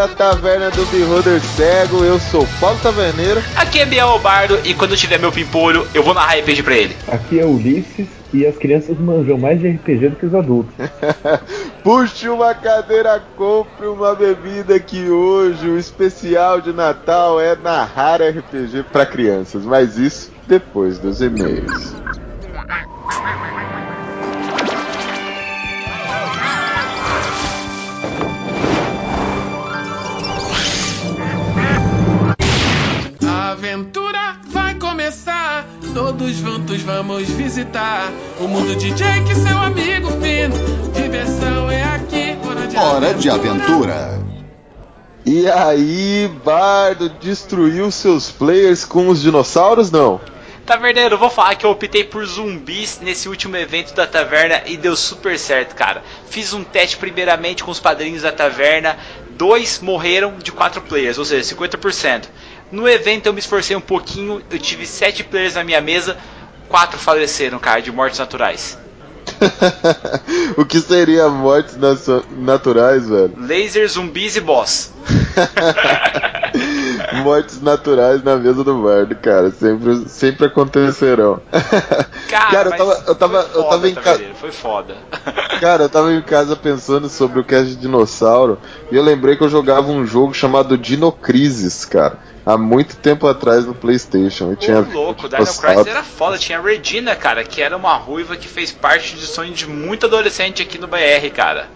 À Taverna do Beholder Cego. Eu sou Paulo Taverneiro. Aqui é Biel Bardo e quando tiver meu pimpolho, eu vou narrar RPG pra ele. Aqui é Ulisses e as crianças manjam mais de RPG do que os adultos. Puxe uma cadeira, compre uma bebida que hoje o especial de Natal é narrar RPG para crianças, mas isso depois dos e-mails. Aventura vai começar. Todos juntos vamos visitar o mundo de Jake, seu amigo fino. Diversão é aqui, hora de Hora de aventura. E aí, Bardo destruiu seus players com os dinossauros? Não. Taverneiro, vou falar que eu optei por zumbis nesse último evento da taverna e deu super certo, cara. Fiz um teste primeiramente com os padrinhos da taverna, dois morreram de quatro players, ou seja, 50%. No evento eu me esforcei um pouquinho, eu tive sete players na minha mesa, quatro faleceram, cara, de mortes naturais. o que seria mortes naturais, velho? Laser, zumbis e boss. mortes naturais na mesa do bardo, cara. Sempre, sempre acontecerão. Cara, eu mas tava, eu tava, foi eu tava foda, em casa. Foi foda. Cara, eu tava em casa pensando sobre o cast de dinossauro e eu lembrei que eu jogava um jogo chamado Dinocrisis, cara. Há muito tempo atrás no Playstation. E tinha louco, Dino. Crisis era foda. Tinha a Regina, cara, que era uma ruiva que fez parte de sonho de muito adolescente aqui no BR, cara.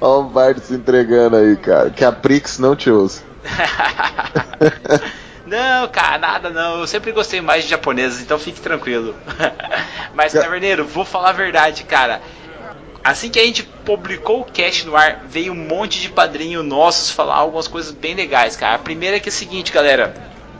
Olha o Bard se entregando aí, cara. Que a Prix não te ouça. Não, cara, nada não. Eu sempre gostei mais de japoneses, então fique tranquilo. Mas, Taverneiro, vou falar a verdade, cara. Assim que a gente publicou o cast no ar, veio um monte de padrinho nossos falar algumas coisas bem legais, cara. A primeira é que é o seguinte, galera.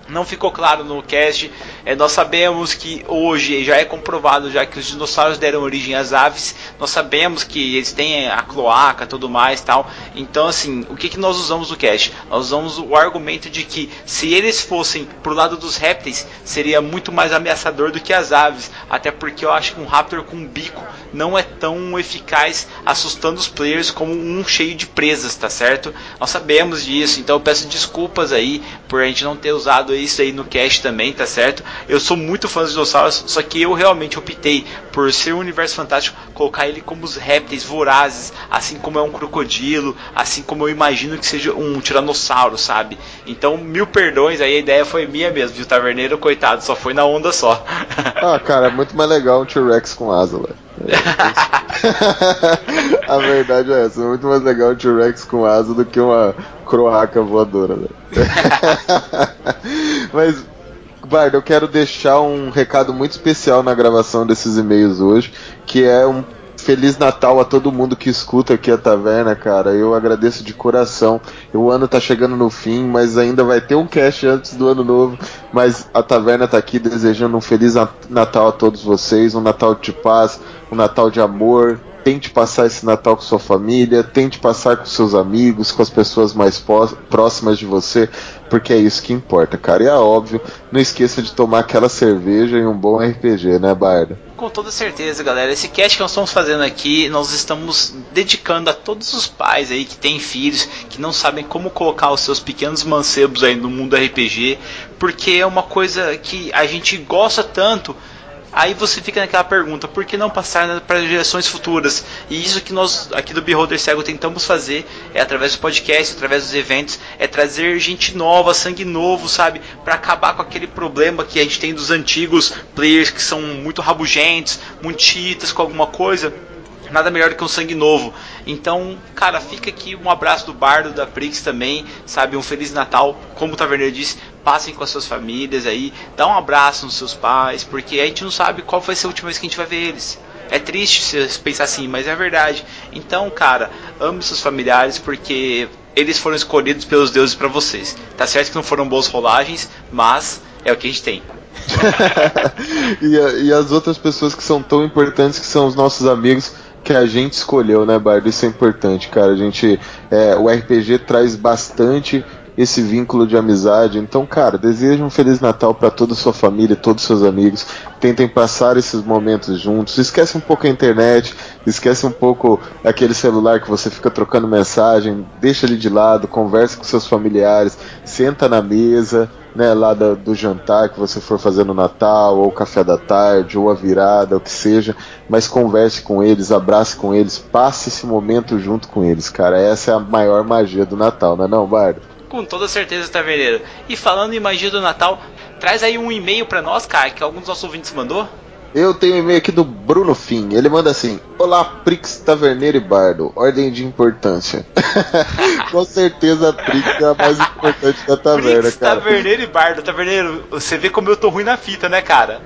Não ficou claro no cast. É, nós sabemos que hoje já é comprovado já que os dinossauros deram origem às aves. Nós sabemos que eles têm a cloaca, tudo mais, tal. Então, assim, o que, que nós usamos no cast? Nós usamos o argumento de que se eles fossem pro lado dos répteis, seria muito mais ameaçador do que as aves. Até porque eu acho que um raptor com um bico não é tão eficaz assustando os players como um cheio de presas, tá certo? Nós sabemos disso, então eu peço desculpas aí por a gente não ter usado isso aí no cast também, tá certo? Eu sou muito fã dos dinossauros, só que eu realmente optei por ser um universo fantástico, colocar ele como os répteis vorazes, assim como é um crocodilo, assim como eu imagino que seja um tiranossauro, sabe? Então, mil perdões, aí a ideia foi minha mesmo, viu? Taverneiro, coitado, só foi na onda só. Ah, cara, é muito mais legal um T-Rex com asa, velho. É, a verdade é essa, é muito mais legal um T-Rex com asa do que uma croaca voadora, velho. Mas, Bardo, eu quero deixar um recado muito especial na gravação desses e-mails hoje, que é um Feliz Natal a todo mundo que escuta aqui a taverna, cara. Eu agradeço de coração. O ano tá chegando no fim, mas ainda vai ter um cast antes do ano novo. Mas a taverna tá aqui desejando um Feliz Nat- Natal a todos vocês, um Natal de paz, um Natal de amor. Tente passar esse Natal com sua família, tente passar com seus amigos, com as pessoas mais próximas de você, porque é isso que importa, cara. E é óbvio, não esqueça de tomar aquela cerveja e um bom RPG, né, Barda? Com toda certeza, galera. Esse cast que nós estamos fazendo aqui, nós estamos dedicando a todos os pais aí que têm filhos, que não sabem como colocar os seus pequenos mancebos aí no mundo RPG, porque é uma coisa que a gente gosta tanto. Aí você fica naquela pergunta, por que não passar para gerações futuras? E isso que nós aqui do Beholder Cego tentamos fazer, é através do podcast, através dos eventos, é trazer gente nova, sangue novo, sabe? Para acabar com aquele problema que a gente tem dos antigos players que são muito rabugentos, muito chiitas com alguma coisa. Nada melhor do que um sangue novo. Então, cara, fica aqui um abraço do Bardo, da Prix também, sabe? Um Feliz Natal, como o Taverneiro disse, passem com as suas famílias aí, dá um abraço nos seus pais, porque a gente não sabe qual vai ser a última vez que a gente vai ver eles. É triste se pensar assim, mas é verdade. Então, cara, ame seus familiares, porque eles foram escolhidos pelos deuses para vocês. Tá certo que não foram boas rolagens, mas é o que a gente tem. e, a- e as outras pessoas que são tão importantes que são os nossos amigos que a gente escolheu, né, Bardo? Isso é importante, cara. A gente, é, o RPG traz bastante esse vínculo de amizade. Então, cara, desejo um Feliz Natal para toda a sua família, todos os seus amigos. Tentem passar esses momentos juntos. Esquece um pouco a internet, esquece um pouco aquele celular que você fica trocando mensagem, deixa ele de lado, converse com seus familiares, senta na mesa, né, lá do, do, jantar que você for fazer no Natal, ou café da tarde, ou a virada, o que seja, mas converse com eles, abrace com eles, passe esse momento junto com eles, cara. Essa é a maior magia do Natal, não é não, Bardo? Com toda certeza, Taverneiro. E falando em magia do Natal, traz aí um e-mail para nós, cara, que alguns dos nossos ouvintes mandou. Eu tenho um e-mail aqui do Bruno Fim. Ele manda assim: Olá, Prix Taverneiro e Bardo. Ordem de importância. Com certeza a Prix é a mais importante da taverna, Prix, cara. Taverneiro e Bardo. Taverneiro, você vê como eu tô ruim na fita, né, cara?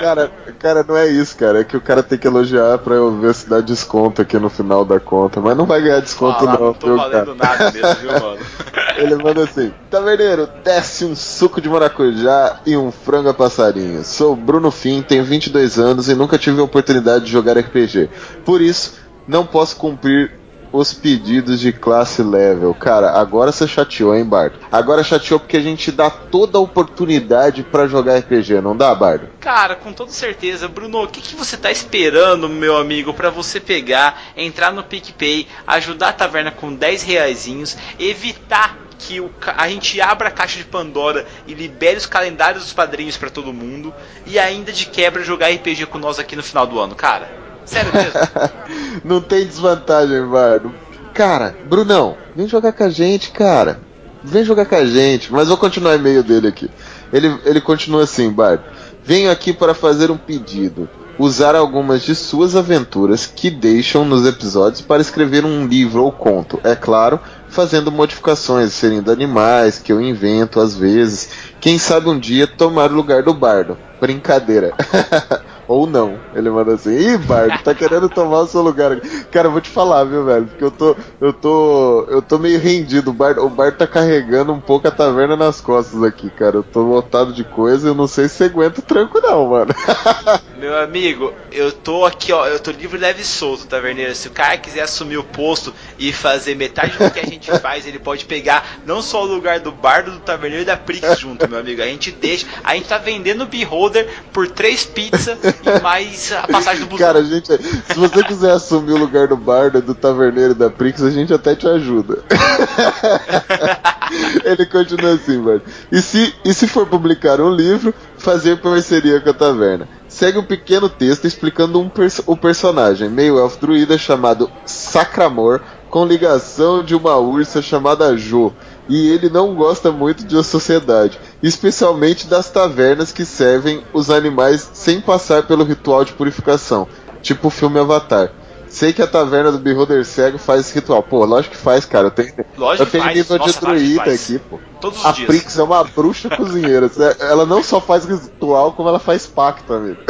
cara, cara, não é isso, cara. É que o cara tem que elogiar pra eu ver se dá desconto aqui no final da conta. Mas não vai ganhar desconto, ah, não. Não tô viu, valendo cara? nada mesmo, viu, mano? Ele manda assim: Taverneiro, desce um suco de maracujá e um frango a passarinho. Sou Bruno Fim, tenho 22 anos e nunca tive a oportunidade de jogar RPG. Por isso, não posso cumprir os pedidos de classe level. Cara, agora você chateou, hein, Bardo? Agora chateou porque a gente dá toda a oportunidade para jogar RPG, não dá, Bardo? Cara, com toda certeza. Bruno, o que, que você tá esperando, meu amigo, para você pegar, entrar no PicPay, ajudar a taverna com 10 reaisinhos, evitar que o, a gente abra a caixa de Pandora e libere os calendários dos padrinhos para todo mundo e ainda de quebra jogar RPG com nós aqui no final do ano, cara. Sério mesmo? não tem desvantagem, mano. Cara, Brunão, vem jogar com a gente, cara. Vem jogar com a gente. Mas vou continuar o e-mail dele aqui. Ele, ele continua assim, Bard. Venho aqui para fazer um pedido. Usar algumas de suas aventuras que deixam nos episódios para escrever um livro ou conto. É claro, fazendo modificações, serindo animais que eu invento às vezes. Quem sabe um dia tomar o lugar do bardo. Brincadeira. Ou não. Ele manda assim, ih, Bardo, tá querendo tomar o seu lugar. Cara, eu vou te falar, viu, velho? Porque eu tô. Eu tô. Eu tô meio rendido. O Bardo, o Bardo tá carregando um pouco a taverna nas costas aqui, cara. Eu tô lotado de coisa e eu não sei se aguenta o tranco, não, mano. Meu amigo, eu tô aqui, ó. Eu tô livre, leve e solto, taverneiro. Se o cara quiser assumir o posto e fazer metade do que a gente faz, ele pode pegar não só o lugar do bardo, do taverneiro e da Prix junto, meu amigo. A gente deixa. A gente tá vendendo o Beholder por três pizzas e mais a passagem do busão. Cara, gente, se você quiser assumir o lugar do bardo, do taverneiro da Prix, a gente até te ajuda. Ele continua assim, mano. E se, e se for publicar um livro, fazer parceria com a taverna. Segue um pequeno texto explicando um pers o personagem, meio elfo druida chamado Sacramor, com ligação de uma ursa chamada Jo e ele não gosta muito de sociedade, especialmente das tavernas que servem os animais sem passar pelo ritual de purificação, tipo o filme Avatar. Sei que a taverna do Beholder Cego faz esse ritual. Pô, lógico que faz, cara. Eu tenho, eu tenho faz. nível Nossa, de druida aqui, pô. Todos a dias. Prix é uma bruxa cozinheira. Ela não só faz ritual, como ela faz pacto, amigo.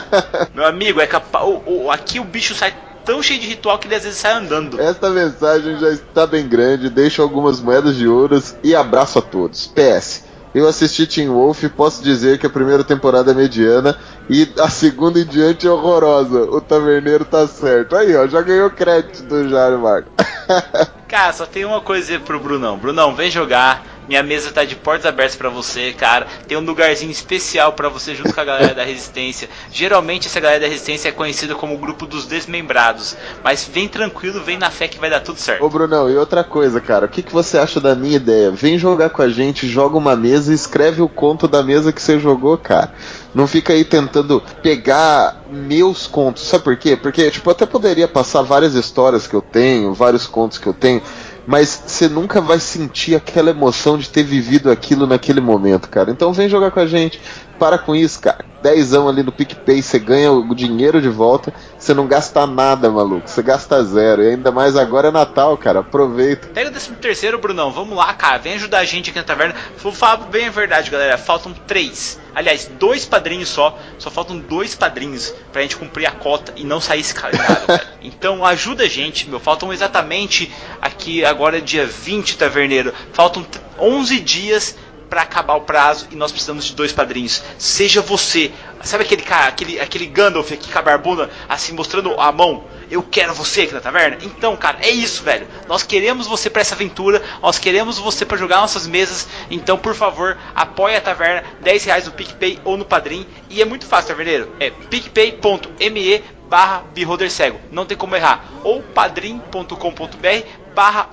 Meu amigo, é capaz. Aqui o bicho sai tão cheio de ritual que ele às vezes sai andando. Esta mensagem já está bem grande, deixo algumas moedas de ouros e abraço a todos. PS. Eu assisti Teen Wolf e posso dizer que a primeira temporada é mediana e a segunda em diante é horrorosa. O taverneiro tá certo. Aí, ó, já ganhou crédito do Jário Marco. Cara, só tem uma coisa pro Brunão. Brunão, vem jogar minha mesa tá de portas abertas para você, cara. Tem um lugarzinho especial para você junto com a galera da Resistência. Geralmente essa galera da Resistência é conhecida como o grupo dos desmembrados. Mas vem tranquilo, vem na fé que vai dar tudo certo. Ô Brunão, e outra coisa, cara. O que, que você acha da minha ideia? Vem jogar com a gente, joga uma mesa e escreve o conto da mesa que você jogou, cara. Não fica aí tentando pegar meus contos. Sabe por quê? Porque, tipo, eu até poderia passar várias histórias que eu tenho, vários contos que eu tenho mas você nunca vai sentir aquela emoção de ter vivido aquilo naquele momento, cara. Então vem jogar com a gente. Para com isso, cara. Dezão ali no PicPay, você ganha o dinheiro de volta, você não gasta nada, maluco. Você gasta zero. E ainda mais agora é Natal, cara. Aproveita. Pega o décimo terceiro, Brunão. Vamos lá, cara. Vem ajudar a gente aqui na taverna. Vou falar bem a verdade, galera. Faltam três. Aliás, dois padrinhos só. Só faltam dois padrinhos pra gente cumprir a cota e não sair esse calendário, cara. Então ajuda a gente, meu. Faltam exatamente aqui, agora é dia 20, taverneiro. Faltam 11 dias para acabar o prazo e nós precisamos de dois padrinhos. Seja você, sabe aquele cara, aquele, aquele Gandalf aqui com a barbuna, assim, mostrando a mão? Eu quero você aqui na taverna? Então, cara, é isso, velho. Nós queremos você para essa aventura, nós queremos você para jogar nossas mesas. Então, por favor, apoie a taverna, 10 reais no PicPay ou no Padrim. E é muito fácil, taverneiro. É picpay.me barra cego. Não tem como errar. Ou padrim.com.br barra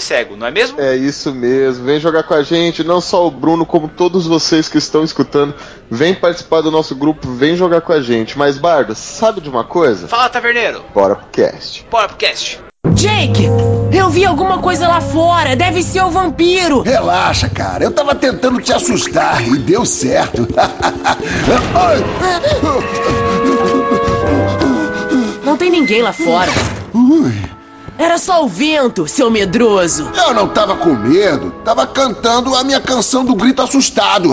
cego, não é mesmo? É isso mesmo. Vem jogar com a gente, não só o Bruno, como todos vocês que estão escutando. Vem participar do nosso grupo, vem jogar com a gente. Mas, Bardo, sabe de uma coisa? Fala, taverneiro. Bora pro cast. Bora pro cast. Jake, eu vi alguma coisa lá fora. Deve ser o vampiro. Relaxa, cara. Eu tava tentando te assustar e deu certo. Não tem ninguém lá fora. Ui. Era só o vento, seu medroso. Eu não tava com medo. Tava cantando a minha canção do grito assustado.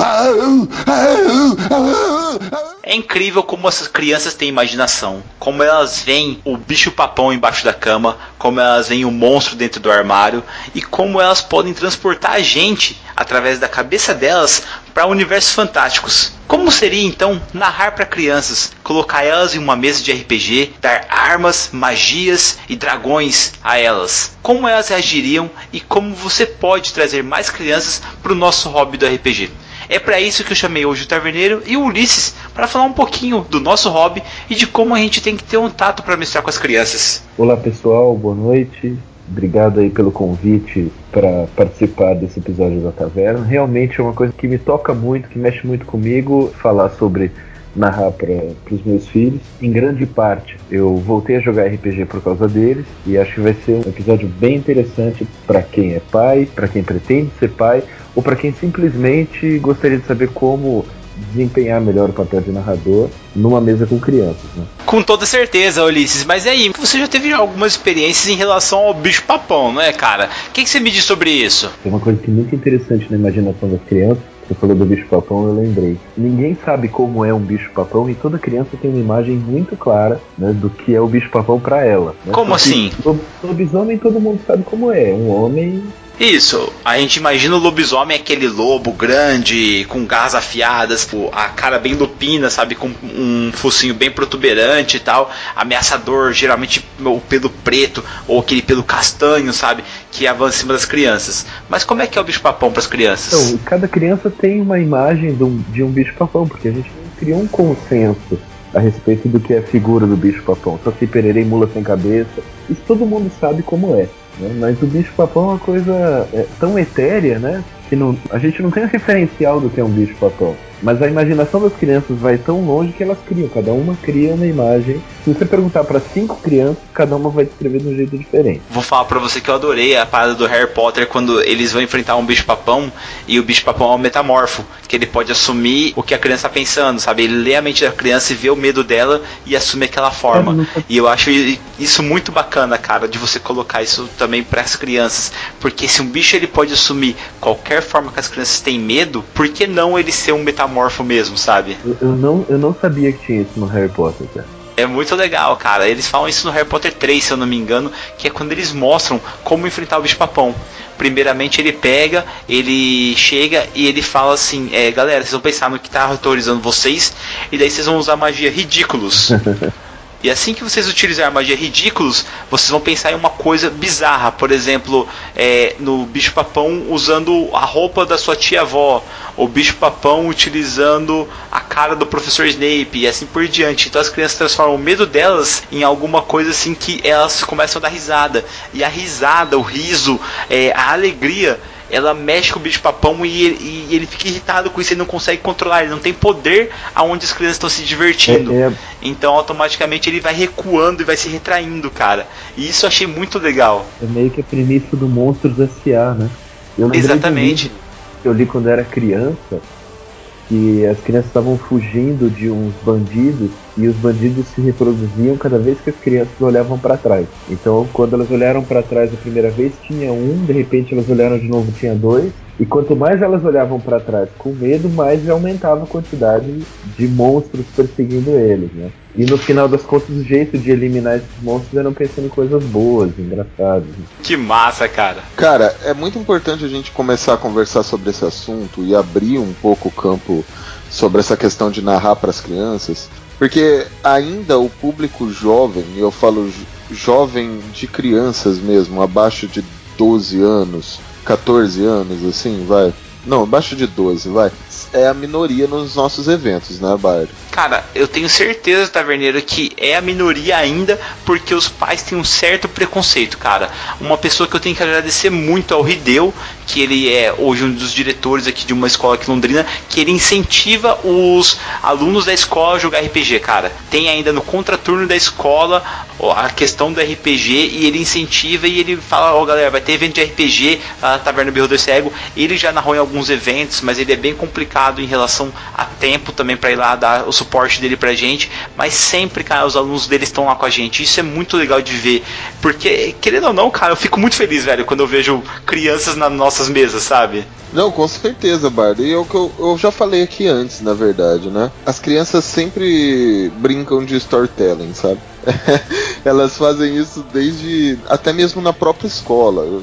É incrível como essas crianças têm imaginação. Como elas veem o bicho-papão embaixo da cama, como elas veem o monstro dentro do armário e como elas podem transportar a gente através da cabeça delas para universos fantásticos. Como seria então narrar para crianças, colocar elas em uma mesa de RPG, dar armas, magias e dragões a elas? Como elas reagiriam e como você pode trazer mais crianças para o nosso hobby do RPG? É para isso que eu chamei hoje o Taverneiro e o Ulisses para falar um pouquinho do nosso hobby e de como a gente tem que ter um tato para mestrar com as crianças. Olá pessoal, boa noite. Obrigado aí pelo convite para participar desse episódio da Taverna. Realmente é uma coisa que me toca muito, que mexe muito comigo, falar sobre narrar para os meus filhos. Em grande parte, eu voltei a jogar RPG por causa deles e acho que vai ser um episódio bem interessante para quem é pai, para quem pretende ser pai ou para quem simplesmente gostaria de saber como desempenhar melhor o papel de narrador numa mesa com crianças. Né? Com toda certeza, Ulisses. Mas aí, você já teve algumas experiências em relação ao bicho-papão, não é, cara? O que, que você me diz sobre isso? Tem uma coisa que é muito interessante na imaginação das crianças. Você falou do bicho-papão, eu lembrei. Ninguém sabe como é um bicho-papão e toda criança tem uma imagem muito clara né, do que é o bicho-papão para ela. Né? Como Porque assim? Lobisomem todo mundo sabe como é. Um homem isso, a gente imagina o lobisomem aquele lobo grande, com garras afiadas, a cara bem lupina, sabe, com um focinho bem protuberante e tal, ameaçador, geralmente o pelo preto ou aquele pelo castanho, sabe, que avança em cima das crianças. Mas como é que é o bicho-papão para as crianças? Então, cada criança tem uma imagem de um, um bicho-papão, porque a gente criou um consenso a respeito do que é a figura do bicho-papão. Só se pererei mula sem cabeça. Isso todo mundo sabe como é. Né? Mas o bicho-papão é uma coisa é, tão etérea, né? Que não, a gente não tem um referencial do que é um bicho-papão. Mas a imaginação das crianças vai tão longe que elas criam, cada uma cria uma imagem. Se você perguntar para cinco crianças, cada uma vai descrever de um jeito diferente. Vou falar para você que eu adorei a parada do Harry Potter quando eles vão enfrentar um bicho-papão e o bicho-papão é um metamorfo, que ele pode assumir o que a criança está pensando, sabe? Ele lê a mente da criança e vê o medo dela e assume aquela forma. É, e eu acho isso muito bacana, cara, de você colocar isso também para as crianças, porque se um bicho ele pode assumir qualquer forma que as crianças têm medo, por que não ele ser um metamorfo mesmo, sabe? Eu, eu, não, eu não sabia que tinha isso no Harry Potter, cara. É muito legal, cara. Eles falam isso no Harry Potter 3, se eu não me engano, que é quando eles mostram como enfrentar o bicho-papão. Primeiramente ele pega, ele chega e ele fala assim: é, galera, vocês vão pensar no que tá autorizando vocês, e daí vocês vão usar magia ridículos. E assim que vocês utilizarem magia ridículos, vocês vão pensar em uma coisa bizarra. Por exemplo, é, no bicho-papão usando a roupa da sua tia-avó. O bicho-papão utilizando a cara do professor Snape e assim por diante. Então as crianças transformam o medo delas em alguma coisa assim que elas começam a dar risada. E a risada, o riso, é, a alegria ela mexe com o bicho papão e ele, e ele fica irritado com isso, ele não consegue controlar, ele não tem poder aonde as crianças estão se divertindo. É, é... Então automaticamente ele vai recuando e vai se retraindo, cara. E isso eu achei muito legal. É meio que a premissa do Monstros S.A., né? Eu Exatamente. Eu li quando era criança, que as crianças estavam fugindo de uns bandidos e os bandidos se reproduziam cada vez que as crianças olhavam para trás. Então, quando elas olharam para trás a primeira vez, tinha um, de repente elas olharam de novo, tinha dois, E quanto mais elas olhavam para trás com medo, mais aumentava a quantidade de monstros perseguindo eles, né? E no final das contas, o jeito de eliminar esses monstros eram pensando em coisas boas, engraçadas. Que massa, cara. Cara, é muito importante a gente começar a conversar sobre esse assunto e abrir um pouco o campo sobre essa questão de narrar para as crianças, porque ainda o público jovem, e eu falo jovem de crianças mesmo, abaixo de 12 anos, 14 anos, assim, vai. Não, abaixo de 12, vai. É a minoria nos nossos eventos, né, Bard? Cara, eu tenho certeza, Taverneiro, que é a minoria ainda, porque os pais têm um certo preconceito, cara. Uma pessoa que eu tenho que agradecer muito ao Rideu, que ele é hoje um dos diretores aqui de uma escola aqui Londrina, que ele incentiva os alunos da escola a jogar RPG, cara. Tem ainda no contraturno da escola a questão do RPG e ele incentiva e ele fala, ó oh, galera, vai ter evento de RPG, a Taverna Berro do Cego. Ele já narrou em alguns eventos, mas ele é bem complicado em relação a tempo também para ir lá dar o suporte dele pra gente, mas sempre, cara, os alunos dele estão lá com a gente. Isso é muito legal de ver, porque, querendo ou não, cara, eu fico muito feliz, velho, quando eu vejo crianças nas nossas mesas, sabe? Não, com certeza, Bard. E é que eu, eu, já falei aqui antes, na verdade, né? As crianças sempre brincam de storytelling, sabe? Elas fazem isso desde. até mesmo na própria escola.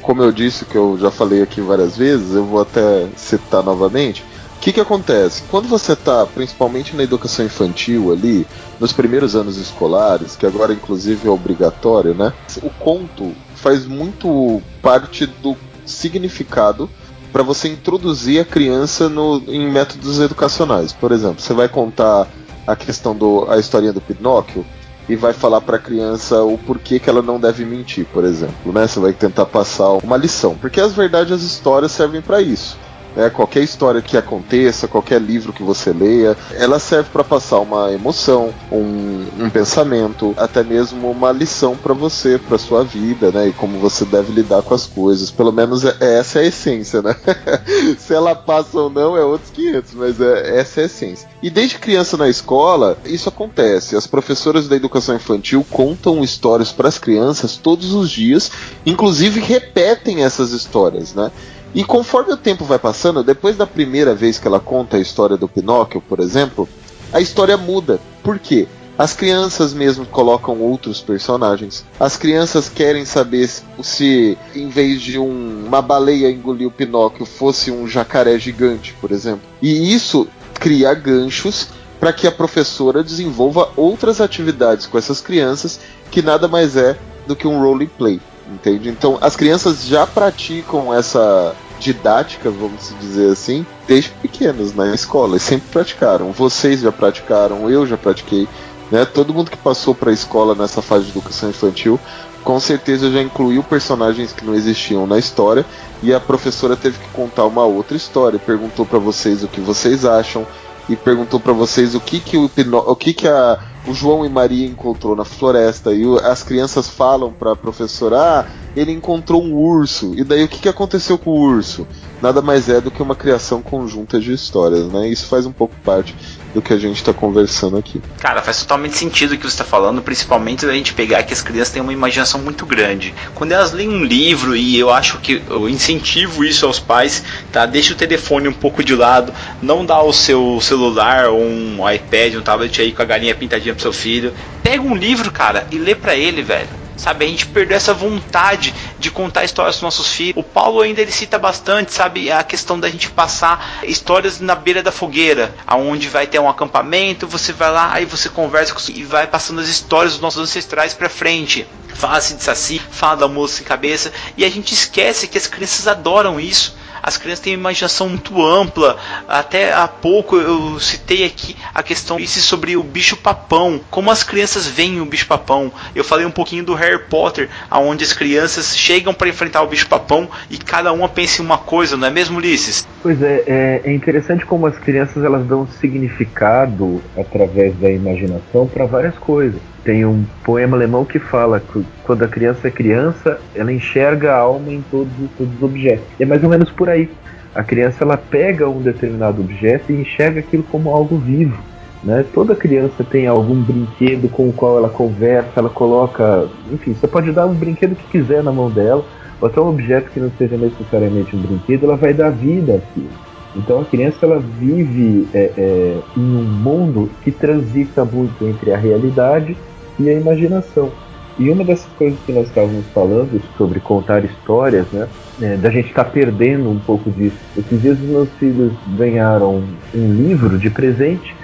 Como eu disse, que eu já falei aqui várias vezes, eu vou até citar novamente que, que acontece? Quando você está, principalmente na educação infantil ali, nos primeiros anos escolares, que agora inclusive é obrigatório, né? O conto faz muito parte do significado para você introduzir a criança no, em métodos educacionais. Por exemplo, você vai contar a questão do a historinha do Pinóquio e vai falar para a criança o porquê que ela não deve mentir, por exemplo, né? Você vai tentar passar uma lição, porque as verdades as histórias servem para isso. Né? Qualquer história que aconteça, qualquer livro que você leia, ela serve para passar uma emoção, um, um, pensamento, até mesmo uma lição para você, para sua vida, né? E como você deve lidar com as coisas. Pelo menos é, essa é a essência, né? Se ela passa ou não é outros 500, mas é, essa é a essência. E desde criança na escola, isso acontece. As professoras da educação infantil contam histórias para as crianças todos os dias, inclusive repetem essas histórias, né? E conforme o tempo vai passando, depois da primeira vez que ela conta a história do Pinóquio, por exemplo, a história muda. Por quê? As crianças mesmo colocam outros personagens. As crianças querem saber se, em vez de um, uma baleia engolir o Pinóquio, fosse um jacaré gigante, por exemplo. E isso cria ganchos para que a professora desenvolva outras atividades com essas crianças, que nada mais é do que um role play entende? Então as crianças já praticam essa didática, vamos dizer assim, desde pequenos na escola, e sempre praticaram. Vocês já praticaram, eu já pratiquei, né? Todo mundo que passou para a escola nessa fase de educação infantil, com certeza já incluiu personagens que não existiam na história, e a professora teve que contar uma outra história, perguntou para vocês o que vocês acham e perguntou para vocês o que que o, o que que a o João e Maria encontrou na floresta e as crianças falam para professora: ah, ele encontrou um urso. E daí o que, que aconteceu com o urso? Nada mais é do que uma criação conjunta de histórias, né? Isso faz um pouco parte do que a gente está conversando aqui. Cara, faz totalmente sentido o que você está falando, principalmente da gente pegar que as crianças têm uma imaginação muito grande. Quando elas leem um livro, e eu acho que eu incentivo isso aos pais, tá? Deixa o telefone um pouco de lado, não dá o seu celular ou um iPad, um tablet aí com a galinha pintadinha pro seu filho. Pega um livro, cara, e lê para ele, velho sabe? A gente perdeu essa vontade de contar histórias para nossos filhos. O Paulo ainda ele cita bastante, sabe, a questão da gente passar histórias na beira da fogueira, aonde vai ter um acampamento, você vai lá e você conversa e vai passando as histórias dos nossos ancestrais para frente. Fala-se de Saci, fala da moça sem cabeça, e a gente esquece que as crianças adoram isso as crianças têm uma imaginação muito ampla. Até há pouco eu citei aqui a questão sobre o bicho papão, como as crianças veem o bicho papão. Eu falei um pouquinho do Harry Potter, aonde as crianças chegam para enfrentar o bicho papão e cada uma pensa em uma coisa, não é mesmo, Ulisses? Pois é, é, é interessante como as crianças elas dão significado através da imaginação para várias coisas. Tem um poema alemão que fala que quando a criança é criança, ela enxerga a alma em todos, todos os objetos. É mais ou menos por aí. A criança ela pega um determinado objeto e enxerga aquilo como algo vivo. Né? Toda criança tem algum brinquedo com o qual ela conversa, ela coloca. Enfim, você pode dar um brinquedo que quiser na mão dela, ou até um objeto que não seja necessariamente um brinquedo, ela vai dar vida àquilo. Então a criança ela vive é, é, em um mundo que transita muito entre a realidade e a imaginação. E uma dessas coisas que nós estávamos falando sobre contar histórias, né? É, da gente estar tá perdendo um pouco disso. Esses dias os meus filhos ganharam um livro de presente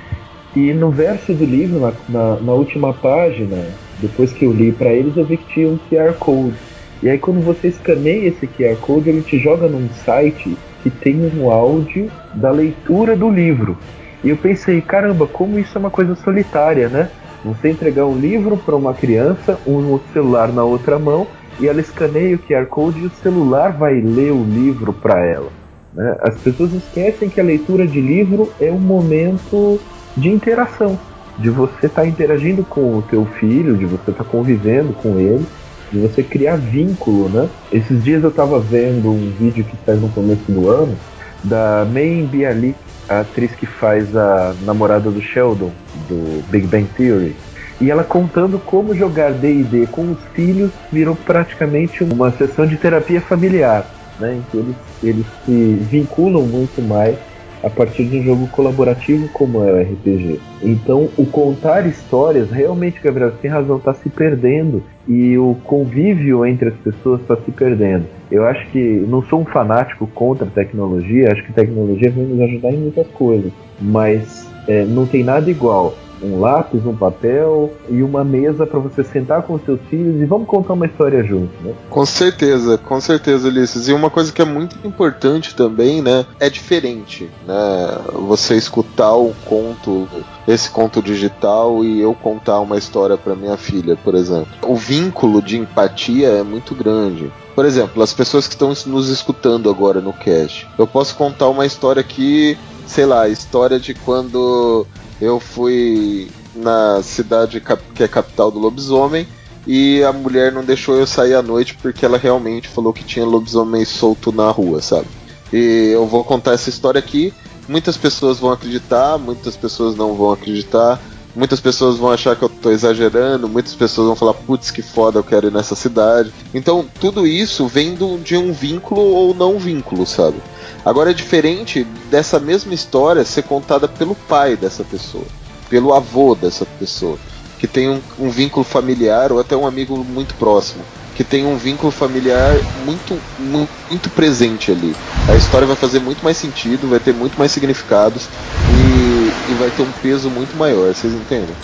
e no verso do livro, na, na, na última página, depois que eu li para eles, eu vi que tinha um QR Code. E aí quando você escaneia esse QR Code, ele te joga num site que tem um áudio da leitura do livro. E eu pensei, caramba, como isso é uma coisa solitária, né? Você entregar um livro para uma criança, um celular na outra mão, e ela escaneia o QR Code e o celular vai ler o livro para ela. Né? As pessoas esquecem que a leitura de livro é um momento de interação, de você estar tá interagindo com o teu filho, de você estar tá convivendo com ele, de você criar vínculo, né? Esses dias eu estava vendo um vídeo que saiu no começo do ano da May Bialik, a atriz que faz a namorada do Sheldon, do Big Bang Theory. E ela contando como jogar D&D com os filhos virou praticamente uma sessão de terapia familiar, né? Em que eles, eles se vinculam muito mais a partir de um jogo colaborativo como é o RPG. Então, o contar histórias, realmente, Gabriel, tem razão, está se perdendo e o convívio entre as pessoas está se perdendo. Eu acho que não sou um fanático contra a tecnologia, acho que a tecnologia vem nos ajudar em muitas coisas, mas é, não tem nada igual um lápis, um papel e uma mesa para você sentar com os seus filhos e vamos contar uma história junto, né? Com certeza, com certeza, Ulisses. E uma coisa que é muito importante também, né, é diferente, né? Você escutar o conto, esse conto digital e eu contar uma história para minha filha, por exemplo. O vínculo de empatia é muito grande. Por exemplo, as pessoas que estão nos escutando agora no cast. Eu posso contar uma história aqui, sei lá, história de quando eu fui na cidade que é capital do lobisomem e a mulher não deixou eu sair à noite porque ela realmente falou que tinha lobisomem solto na rua, sabe? E eu vou contar essa história aqui. Muitas pessoas vão acreditar, muitas pessoas não vão acreditar. Muitas pessoas vão achar que eu tô exagerando, muitas pessoas vão falar, putz, que foda, eu quero ir nessa cidade. Então, tudo isso vem do, de um vínculo ou não vínculo, sabe? Agora é diferente dessa mesma história ser contada pelo pai dessa pessoa, pelo avô dessa pessoa, que tem um, um vínculo familiar ou até um amigo muito próximo, que tem um vínculo familiar muito, muito, muito presente ali. A história vai fazer muito mais sentido, vai ter muito mais significados e, e vai ter um peso muito maior, vocês entendem?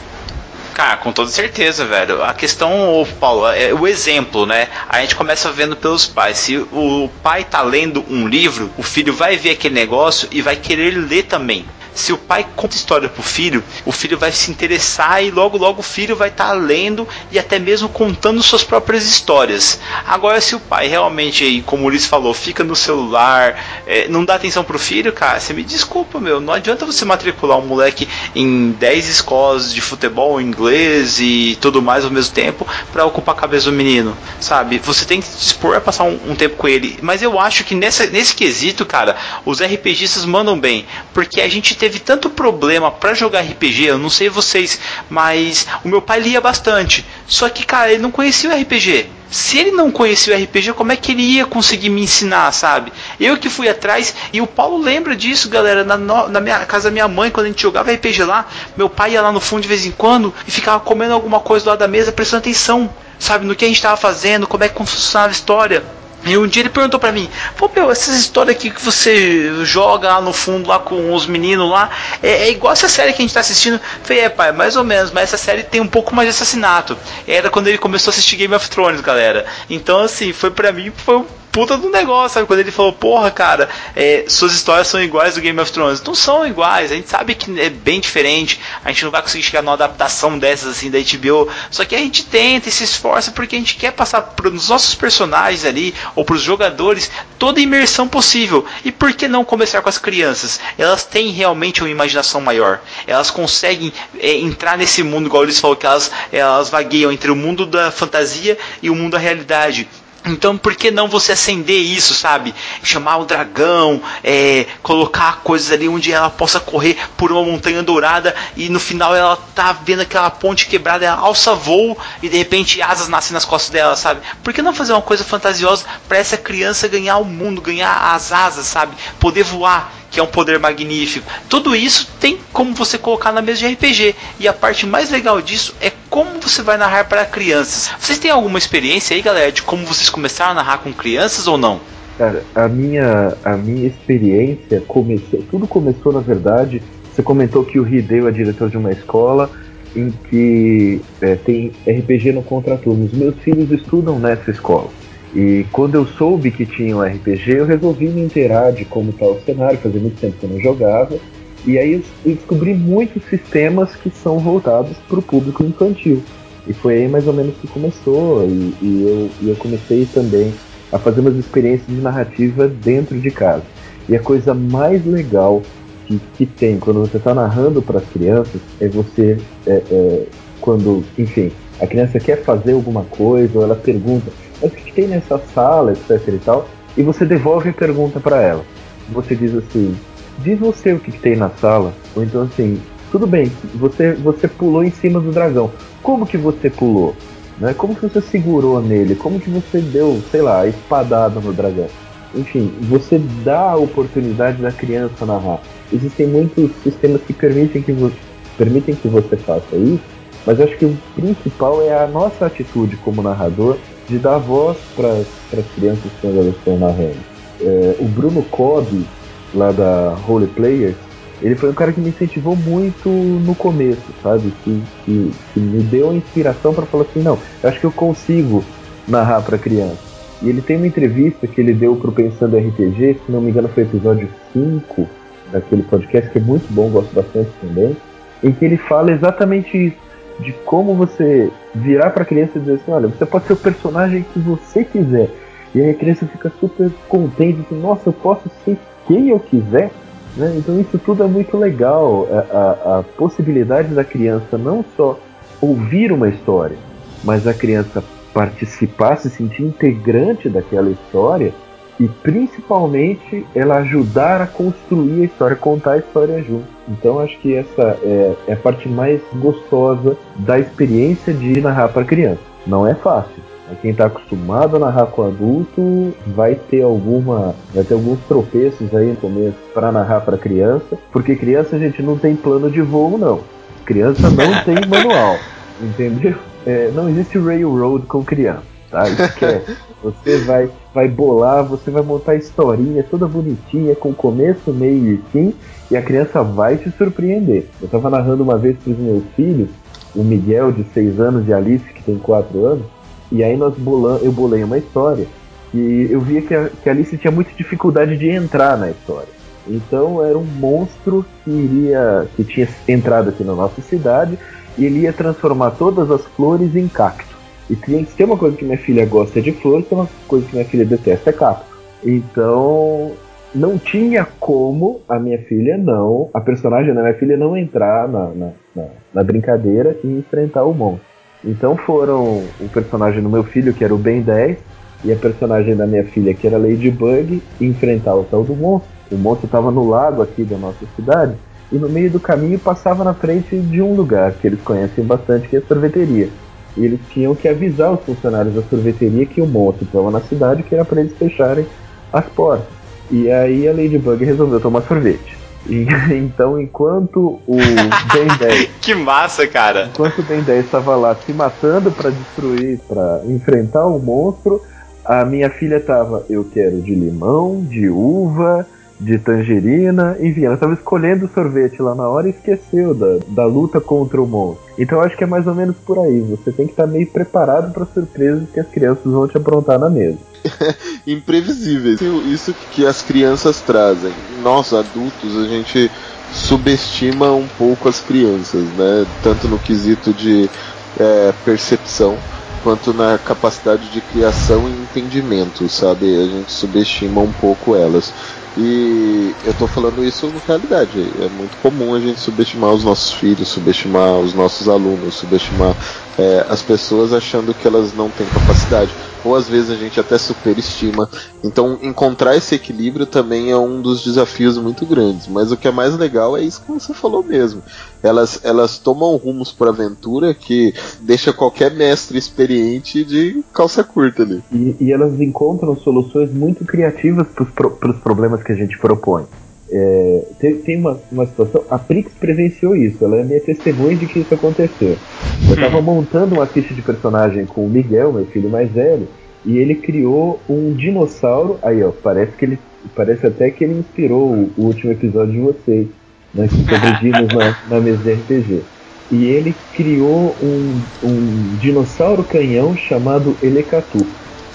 Cara, com toda certeza, velho. A questão, Paulo, é o exemplo, né? A gente começa vendo pelos pais. Se o pai tá lendo um livro, o filho vai ver aquele negócio e vai querer ler também se o pai conta história pro filho, o filho vai se interessar e logo logo o filho vai estar tá lendo e até mesmo contando suas próprias histórias. Agora, se o pai realmente, como o Ulisses falou, fica no celular, é, não dá atenção pro filho, cara, você me desculpa, meu, não adianta você matricular um moleque em 10 escolas de futebol, inglês e tudo mais ao mesmo tempo para ocupar a cabeça do menino, sabe? Você tem que se dispor a passar um, um tempo com ele. Mas eu acho que nessa, nesse quesito, cara, os RPGistas mandam bem, porque a gente teve tanto problema para jogar RPG, eu não sei vocês, mas o meu pai lia bastante. Só que, cara, ele não conhecia o RPG. Se ele não conhecia o RPG, como é que ele ia conseguir me ensinar, sabe? Eu que fui atrás, e o Paulo lembra disso, galera, na, na minha casa da minha mãe, quando a gente jogava RPG lá, meu pai ia lá no fundo de vez em quando e ficava comendo alguma coisa do lado da mesa, prestando atenção, sabe, no que a gente estava fazendo, como é que funcionava a história. E um dia ele perguntou para mim, pô, meu, essas histórias aqui que você joga lá no fundo lá com os meninos lá, é, é igual essa série que a gente tá assistindo. Eu falei, é, pai, mais ou menos, mas essa série tem um pouco mais de assassinato. Era quando ele começou a assistir Game of Thrones, galera. Então, assim, foi para mim, foi um puta do negócio, sabe? Quando ele falou, porra, cara, é, suas histórias são iguais do Game of Thrones. Não são iguais, a gente sabe que é bem diferente, a gente não vai conseguir chegar numa adaptação dessas assim da HBO. Só que a gente tenta e se esforça porque a gente quer passar para os nossos personagens ali, ou para os jogadores, toda a imersão possível. E por que não começar com as crianças? Elas têm realmente uma imaginação maior. Elas conseguem é, entrar nesse mundo, igual eles falaram, que elas, elas vagueiam entre o mundo da fantasia e o mundo da realidade Então, por que não você acender isso, sabe? Chamar o dragão, é, colocar coisas ali onde ela possa correr por uma montanha dourada e no final ela tá vendo aquela ponte quebrada, ela alça voo e de repente asas nascem nas costas dela, sabe? Por que não fazer uma coisa fantasiosa para essa criança ganhar o mundo, ganhar as asas, sabe? Poder voar que é um poder magnífico. Tudo isso tem como você colocar na mesa de RPG. E a parte mais legal disso é como você vai narrar para crianças. Vocês têm alguma experiência aí, galera, de como vocês começaram a narrar com crianças ou não? Cara, a minha, a minha experiência começou. Tudo começou, na verdade. Você comentou que o Hideo é diretor de uma escola em que é, tem RPG no contraturno. Os meus filhos estudam nessa escola. E quando eu soube que tinha um RPG, eu resolvi me inteirar de como está o cenário, fazia muito tempo que eu não jogava. E aí eu descobri muitos sistemas que são voltados para o público infantil. E foi aí mais ou menos que começou. E, e, eu, e eu comecei também a fazer umas experiências de narrativa dentro de casa. E a coisa mais legal que, que tem quando você está narrando para as crianças é você, é, é, quando, enfim, a criança quer fazer alguma coisa, ou ela pergunta, mas o que tem nessa sala, etc e tal, e você devolve a pergunta para ela. Você diz assim, diz você o que, que tem na sala, ou então assim, tudo bem, você, você pulou em cima do dragão. Como que você pulou? Né? Como que você segurou nele? Como que você deu, sei lá, a espadada no dragão? Enfim, você dá a oportunidade da criança narrar. Existem muitos sistemas que permitem que você, permitem que você faça isso, mas acho que o principal é a nossa atitude como narrador de dar voz para as crianças quando elas estão narrando. É, o Bruno Cobb, lá da Holy Players, ele foi um cara que me incentivou muito no começo, sabe? Que, que, que me deu a inspiração para falar assim: não, acho que eu consigo narrar para criança. E ele tem uma entrevista que ele deu pro Pensando RPG, se não me engano foi episódio 5 daquele podcast, que é muito bom, gosto bastante também, em que ele fala exatamente isso de como você virar para a criança e dizer assim, olha, você pode ser o personagem que você quiser. E aí a criança fica super contente, assim, nossa, eu posso ser quem eu quiser. Né? Então isso tudo é muito legal. A, a, a possibilidade da criança não só ouvir uma história, mas a criança participar, se sentir integrante daquela história e principalmente ela ajudar a construir a história, contar a história junto. Então acho que essa é, é a parte mais gostosa da experiência de narrar para criança. Não é fácil. Quem está acostumado a narrar com adulto vai ter alguma, vai ter alguns tropeços aí no começo para narrar para criança, porque criança a gente não tem plano de voo não. Criança não tem manual, entendeu? É, não existe railroad com criança, tá? Esquece. Você vai, vai bolar, você vai montar historinha toda bonitinha, com começo, meio e fim, e a criança vai te surpreender. Eu estava narrando uma vez para os meus filhos, o Miguel de 6 anos e a Alice que tem 4 anos, e aí nós bolam, eu bolei uma história e eu via que a, que a Alice tinha muita dificuldade de entrar na história. Então era um monstro que iria que tinha entrado aqui na nossa cidade e ele ia transformar todas as flores em cactos. E tem, uma coisa que minha filha gosta de flores, tem uma coisa que minha filha detesta é cacto. Então, não tinha como a minha filha não, a personagem da minha filha não entrar na, na, na, na brincadeira e enfrentar o monstro. Então foram o personagem do meu filho, que era o Ben 10, e a personagem da minha filha, que era Ladybug, enfrentar o tal do monstro. O monstro estava no lago aqui da nossa cidade, e no meio do caminho passava na frente de um lugar que eles conhecem bastante, que é a sorveteria. E eles tinham que avisar os funcionários da sorveteria que o monstro estava na cidade, que era para eles fecharem as portas. E aí a Ladybug resolveu tomar sorvete. E, então, enquanto o Ben 10. que massa, cara! Enquanto o Ben 10 estava lá se matando para destruir, para enfrentar o monstro, a minha filha tava: eu quero de limão, de uva, de tangerina, enfim, ela estava escolhendo o sorvete lá na hora e esqueceu da, da luta contra o monstro. Então acho que é mais ou menos por aí. Você tem que estar meio preparado para surpresas que as crianças vão te aprontar na mesa. Imprevisíveis. Isso que as crianças trazem. Nós, adultos, a gente subestima um pouco as crianças, né? Tanto no quesito de é, percepção quanto na capacidade de criação e entendimento, sabe? A gente subestima um pouco elas. E eu tô falando isso na realidade. É muito comum a gente subestimar os nossos filhos, subestimar os nossos alunos, subestimar é, as pessoas achando que elas não têm capacidade. ou às vezes a gente até superestima. Então, encontrar esse equilíbrio também é um dos desafios muito grandes. Mas o que é mais legal é isso que você falou mesmo. Elas, elas tomam rumos para aventura que deixa qualquer mestre experiente de calça curta ali. E, e elas encontram soluções muito criativas para os pro, problemas que a gente propõe. É, tem, tem uma, uma situação, a Prix presenciou isso, ela é minha testemunha de que isso aconteceu. Eu estava montando uma ficha de personagem com o Miguel, meu filho mais velho, e ele criou um dinossauro. Aí, ó, parece que ele. Parece até que ele inspirou o, o último episódio de vocês, né? Sobre dinos na, na mesa de RPG. E ele criou um, um dinossauro canhão chamado Elecatu.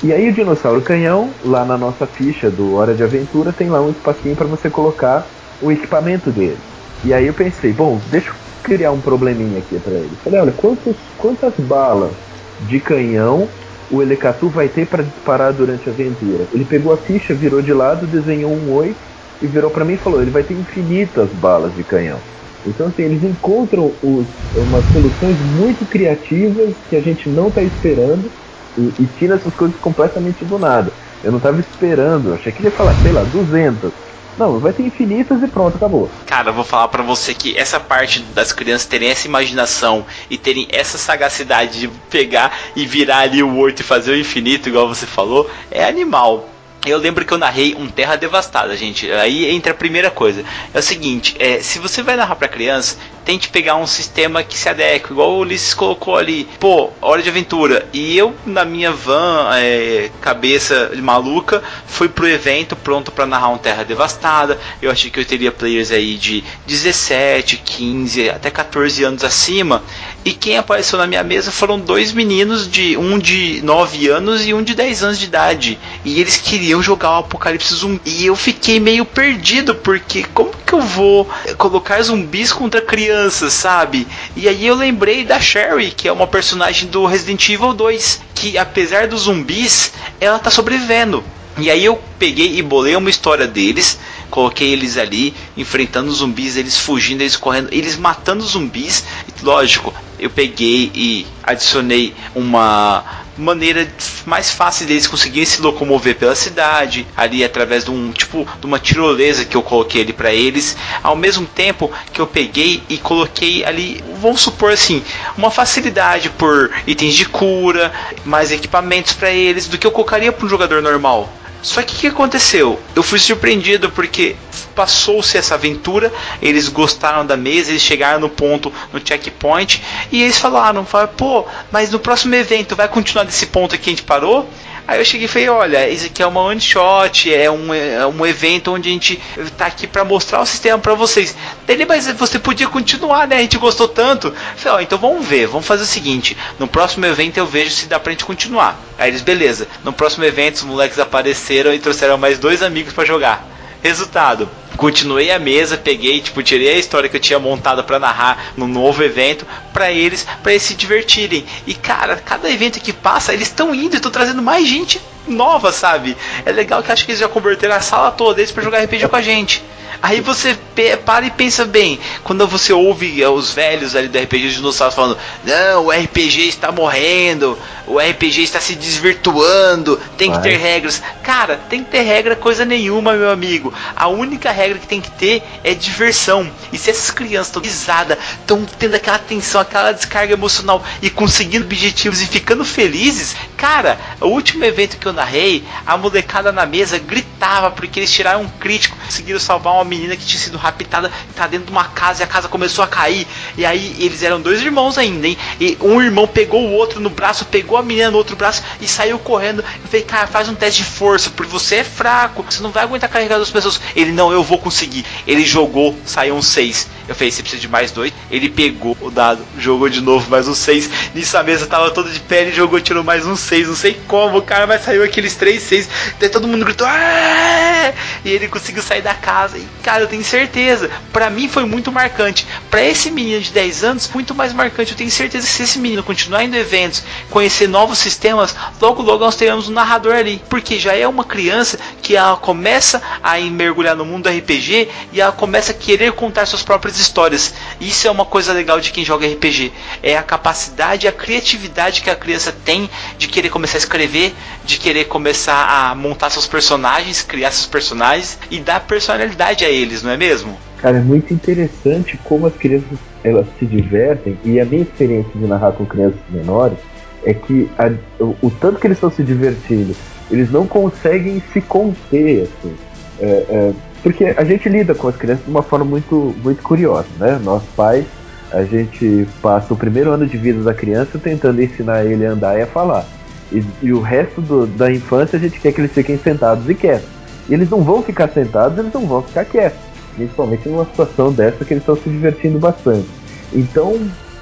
E aí o dinossauro canhão, lá na nossa ficha do Hora de Aventura, tem lá um espacinho para você colocar o equipamento dele. E aí eu pensei, bom, deixa eu criar um probleminha aqui para ele. Falei, olha, quantos, quantas balas de canhão o Elecatu vai ter para disparar durante a aventura? Ele pegou a ficha, virou de lado, desenhou um oi e virou para mim e falou, ele vai ter infinitas balas de canhão. Então assim, eles encontram os, umas soluções muito criativas que a gente não está esperando e, e tira essas coisas completamente do nada. Eu não estava esperando, achei que ele ia falar, sei lá, 200. Não, vai ter infinitas e pronto, acabou. Cara, eu vou falar para você que essa parte das crianças terem essa imaginação e terem essa sagacidade de pegar e virar ali o 8 e fazer o infinito, igual você falou, é animal. Eu lembro que eu narrei um Terra Devastada, gente. Aí entra a primeira coisa. É o seguinte, é, se você vai narrar para criança, tente pegar um sistema que se adeque, igual o Ulisses colocou ali. Pô, hora de aventura. E eu, na minha van, é, cabeça maluca, fui pro evento pronto para narrar um Terra Devastada. Eu achei que eu teria players aí de 17, 15, até 14 anos acima. E quem apareceu na minha mesa foram dois meninos de um de 9 anos e um de 10 anos de idade. E eles queriam jogar o Apocalipse Zumbi. E eu fiquei meio perdido, porque como que eu vou colocar zumbis contra crianças, sabe? E aí eu lembrei da Sherry, que é uma personagem do Resident Evil 2, que apesar dos zumbis, ela tá sobrevivendo. E aí eu peguei e bolei uma história deles, coloquei eles ali enfrentando zumbis, eles fugindo, eles correndo, eles matando zumbis. lógico, eu peguei e adicionei uma maneira mais fácil deles conseguirem se locomover pela cidade, ali através de um tipo de uma tirolesa que eu coloquei ali para eles, ao mesmo tempo que eu peguei e coloquei ali, vamos supor assim, uma facilidade por itens de cura, mais equipamentos para eles do que eu colocaria para um jogador normal. Só que o que aconteceu? Eu fui surpreendido porque passou-se essa aventura, eles gostaram da mesa, eles chegaram no ponto, no checkpoint, e eles falaram, falaram pô, mas no próximo evento vai continuar desse ponto que a gente parou? Aí eu cheguei e falei, olha, isso aqui é uma one shot, é um, é um evento onde a gente tá aqui para mostrar o sistema para vocês. Dele, mas você podia continuar, né? A gente gostou tanto. falei, ó, então vamos ver, vamos fazer o seguinte, no próximo evento eu vejo se dá pra gente continuar. Aí eles, beleza. No próximo evento os moleques apareceram e trouxeram mais dois amigos para jogar. Resultado, continuei a mesa, peguei, tipo, tirei a história que eu tinha montada para narrar no novo evento para eles, para eles se divertirem. E cara, cada evento que passa, eles estão indo e estão trazendo mais gente nova, sabe? É legal que acho que eles já converteram a sala toda deles para jogar RPG com a gente. Aí você para e pensa bem, quando você ouve os velhos ali do RPG de dinossauros falando, não, o RPG está morrendo, o RPG está se desvirtuando, tem Vai. que ter regras. Cara, tem que ter regra coisa nenhuma, meu amigo. A única regra que tem que ter é diversão. E se essas crianças estão risadas, estão tendo aquela atenção, aquela descarga emocional e conseguindo objetivos e ficando felizes, cara, o último evento que eu narrei, a molecada na mesa gritava porque eles tiraram um crítico, conseguiram salvar uma menina que tinha sido raptada, tá dentro de uma casa e a casa começou a cair. E aí eles eram dois irmãos ainda, hein? E um irmão pegou o outro no braço, pegou a menina no outro braço e saiu correndo. Eu falei, cara, faz um teste de força, porque você é fraco, você não vai aguentar carregar duas pessoas. Ele, não, eu vou conseguir. Ele jogou, saiu um 6. Eu falei, você precisa de mais dois. Ele pegou o dado, jogou de novo mais um 6. Nisso a mesa tava toda de pé, jogou, tirou mais um 6. Não sei como, cara, mas saiu aqueles 3, 6. Daí todo mundo gritou, Aaah! e ele conseguiu sair da casa. E cara, eu tenho certeza, para mim foi muito marcante. Para esse menino de 10 anos, muito mais marcante. Eu tenho certeza que se esse menino continuar indo eventos, conhecer novos sistemas, logo logo nós teremos um narrador ali, porque já é uma criança que ela começa a mergulhar no mundo do RPG e ela começa a querer contar suas próprias histórias. Isso é uma coisa legal de quem joga RPG. É a capacidade, a criatividade que a criança tem de querer começar a escrever, de querer começar a montar seus personagens, criar seus personagens e dar personalidade a eles, não é mesmo? Cara, é muito interessante como as crianças elas se divertem e a minha experiência de narrar com crianças menores é que a, o, o, tanto que eles estão se divertindo, eles não conseguem se conter, assim. É, é, porque a gente lida com as crianças de uma forma muito, muito curiosa, né? Nós pais, a gente passa o primeiro ano de vida da criança tentando ensinar ele a andar e a falar. E, e o resto do, da infância a gente quer que eles fiquem sentados e quietos. E eles não vão ficar sentados, eles não vão ficar quietos. Principalmente numa situação dessa que eles estão se divertindo bastante. Então,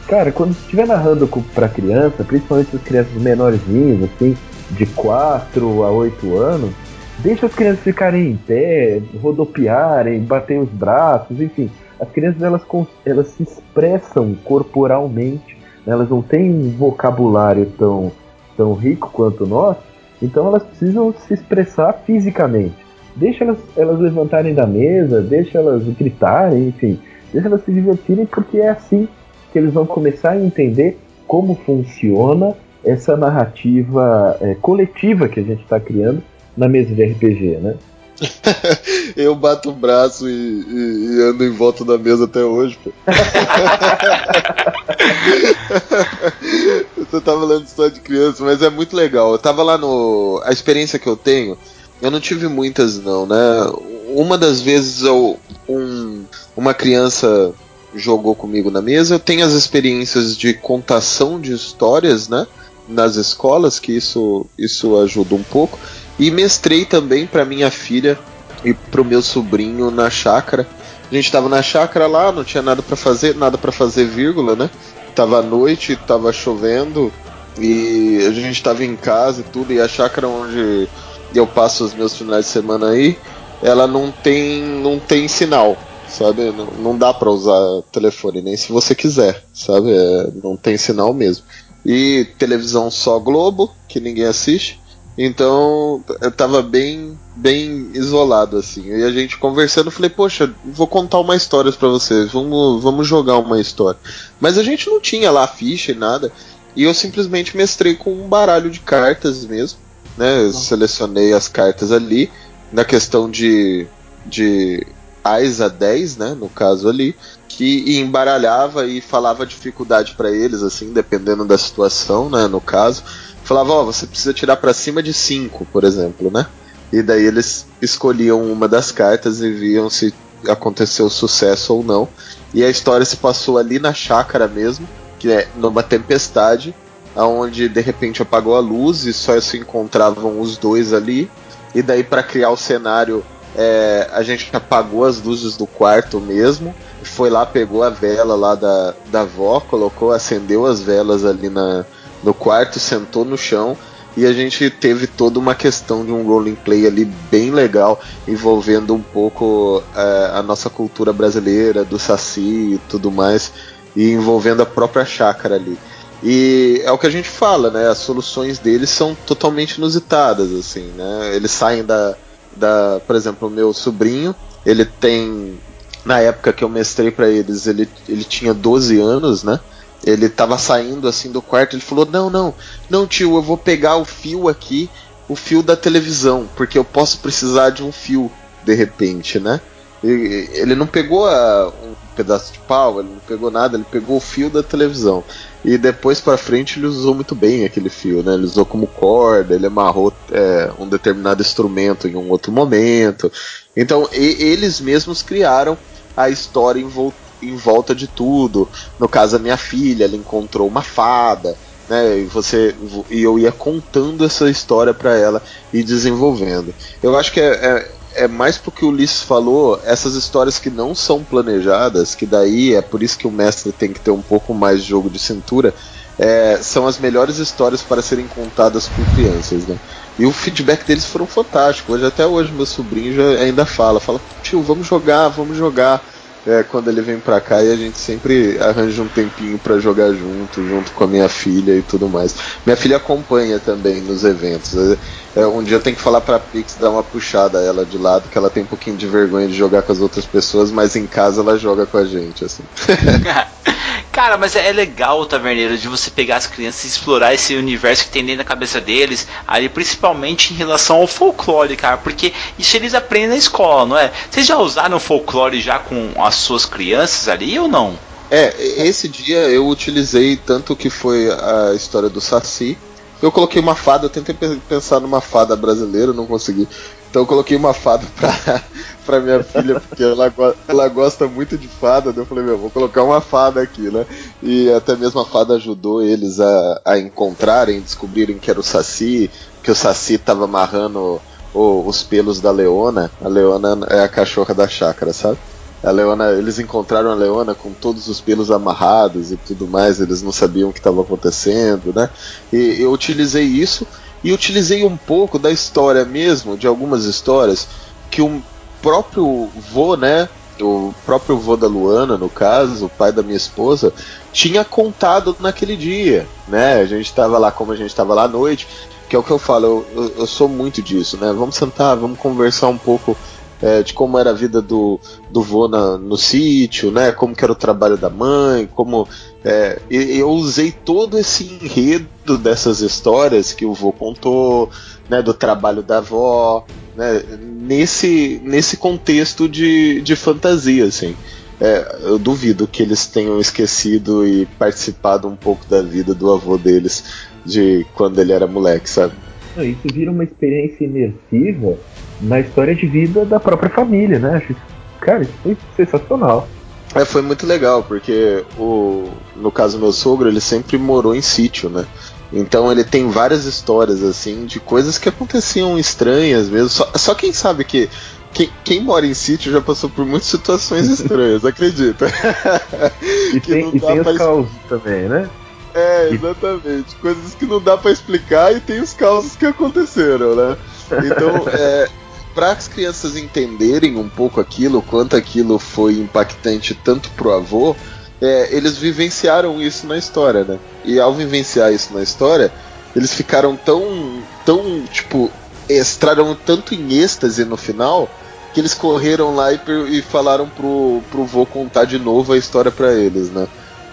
cara, quando estiver narrando para criança, principalmente as crianças menorzinhas, assim, de 4 a 8 anos, deixa as crianças ficarem em pé, rodopiarem, bater os braços, enfim. As crianças elas, elas se expressam corporalmente, né? elas não têm um vocabulário tão, tão rico quanto nós, então elas precisam se expressar fisicamente. Deixa elas, elas levantarem da mesa, deixa elas gritarem, enfim, deixa elas se divertirem, porque é assim que eles vão começar a entender como funciona essa narrativa é, coletiva que a gente está criando na mesa de RPG, né? eu bato o braço e, e, e, ando em volta da mesa até hoje, pô. Você tava falando história de criança, mas é muito legal. Eu tava lá no. A experiência que eu tenho, eu não tive muitas, não, né? Uma das vezes eu, um, uma criança jogou comigo na mesa, eu tenho as experiências de contação de histórias, né? Nas escolas, que isso, isso ajuda um pouco. E mestrei também para minha filha e pro meu sobrinho na chácara. A gente tava na chácara lá, não tinha nada para fazer, nada para fazer, vírgula, né? Tava à noite, tava chovendo e a gente tava em casa e tudo. E a chácara onde eu passo os meus finais de semana aí, ela não tem, não tem sinal, sabe? Não, não dá para usar telefone, nem se você quiser, sabe? É, não tem sinal mesmo. E televisão só Globo, que ninguém assiste. Então eu tava bem, bem isolado assim. E a gente conversando, falei, poxa, vou contar uma história para vocês, vamos, vamos jogar uma história. Mas a gente não tinha lá ficha e nada. E eu simplesmente mestrei com um baralho de cartas mesmo. Né? Eu selecionei as cartas ali. Na questão de, de a 10, né? No caso ali. Que embaralhava e falava dificuldade para eles, assim, dependendo da situação, né? No caso falava, ó, oh, você precisa tirar para cima de 5, por exemplo, né? E daí eles escolhiam uma das cartas e viam se aconteceu sucesso ou não. E a história se passou ali na chácara mesmo, que é numa tempestade, aonde de repente apagou a luz e só se encontravam os dois ali. E daí para criar o cenário, é, a gente apagou as luzes do quarto mesmo, foi lá, pegou a vela lá da, da avó, colocou, acendeu as velas ali na, no quarto, sentou no chão e a gente teve toda uma questão de um rolling play ali bem legal, envolvendo um pouco é, a nossa cultura brasileira, do saci e tudo mais, e envolvendo a própria chácara ali. E é o que a gente fala, né? As soluções deles são totalmente inusitadas, assim, né? Eles saem da, da por exemplo, o meu sobrinho, ele tem na época que eu mestrei para eles, ele, ele tinha 12 anos, né? Ele tava saindo assim do quarto, ele falou: "Não, não, não, tio, eu vou pegar o fio aqui, o fio da televisão, porque eu posso precisar de um fio de repente, né?" E, ele não pegou a, um pedaço de pau, ele não pegou nada, ele pegou o fio da televisão. E depois para frente ele usou muito bem aquele fio, né? Ele usou como corda, ele amarrou é, um determinado instrumento em um outro momento. Então e, eles mesmos criaram a história envolta em volta de tudo. No caso, a minha filha, ela encontrou uma fada, né? E você e eu ia contando essa história para ela e desenvolvendo. Eu acho que é, é, é mais porque o Ulisses falou essas histórias que não são planejadas, que daí é por isso que o mestre tem que ter um pouco mais de jogo de cintura. É, são as melhores histórias para serem contadas por crianças, né? E o feedback deles foram fantástico. Hoje até hoje meu sobrinho já ainda fala, fala, tio, vamos jogar, vamos jogar é, quando ele vem pra cá e a gente sempre arranja um tempinho para jogar junto, junto com a minha filha e tudo mais. Minha filha acompanha também nos eventos. É, é, um dia eu tenho que falar pra Pix dar uma puxada ela de lado, que ela tem um pouquinho de vergonha de jogar com as outras pessoas, mas em casa ela joga com a gente, assim. Cara, mas é legal, Taverneiro, de você pegar as crianças e explorar esse universo que tem dentro da cabeça deles, ali principalmente em relação ao folclore, cara, porque isso eles aprendem na escola, não é? Vocês já usaram folclore já com as suas crianças ali ou não? É, esse dia eu utilizei tanto que foi a história do Saci. Eu coloquei uma fada, eu tentei pensar numa fada brasileira, não consegui. Então eu coloquei uma fada pra, pra minha filha, porque ela, ela gosta muito de fada. Daí eu falei, meu, vou colocar uma fada aqui, né? E até mesmo a fada ajudou eles a, a encontrarem, descobrirem que era o Saci, que o Saci tava amarrando os pelos da Leona. A Leona é a cachorra da chácara, sabe? A Leona, eles encontraram a Leona com todos os pelos amarrados e tudo mais, eles não sabiam o que estava acontecendo, né? E eu utilizei isso e utilizei um pouco da história mesmo, de algumas histórias, que o próprio vô, né? O próprio vô da Luana, no caso, o pai da minha esposa, tinha contado naquele dia, né? A gente estava lá, como a gente estava lá à noite, que é o que eu falo, eu, eu, eu sou muito disso, né? Vamos sentar, vamos conversar um pouco é, de como era a vida do, do vô na, no sítio, né? Como que era o trabalho da mãe, como é, eu usei todo esse enredo dessas histórias que o vô contou, né? Do trabalho da avó, né? Nesse nesse contexto de, de fantasia, assim. É, eu duvido que eles tenham esquecido e participado um pouco da vida do avô deles de quando ele era moleque, sabe? Isso vira uma experiência imersiva na história de vida da própria família, né? Cara, isso foi sensacional. É, foi muito legal, porque o, no caso meu sogro, ele sempre morou em sítio, né? Então ele tem várias histórias assim de coisas que aconteciam estranhas mesmo. Só, só quem sabe que quem, quem, mora em sítio já passou por muitas situações estranhas, acredita? E tem, e tem os causos também, né? É, exatamente. Coisas que não dá para explicar e tem os causos que aconteceram, né? Então, é, para as crianças entenderem um pouco aquilo, quanto aquilo foi impactante tanto pro avô, é, eles vivenciaram isso na história, né? E ao vivenciar isso na história, eles ficaram tão, tão, tipo, extraram tanto em êxtase no final que eles correram lá e, e falaram pro, pro vô contar de novo a história para eles, né?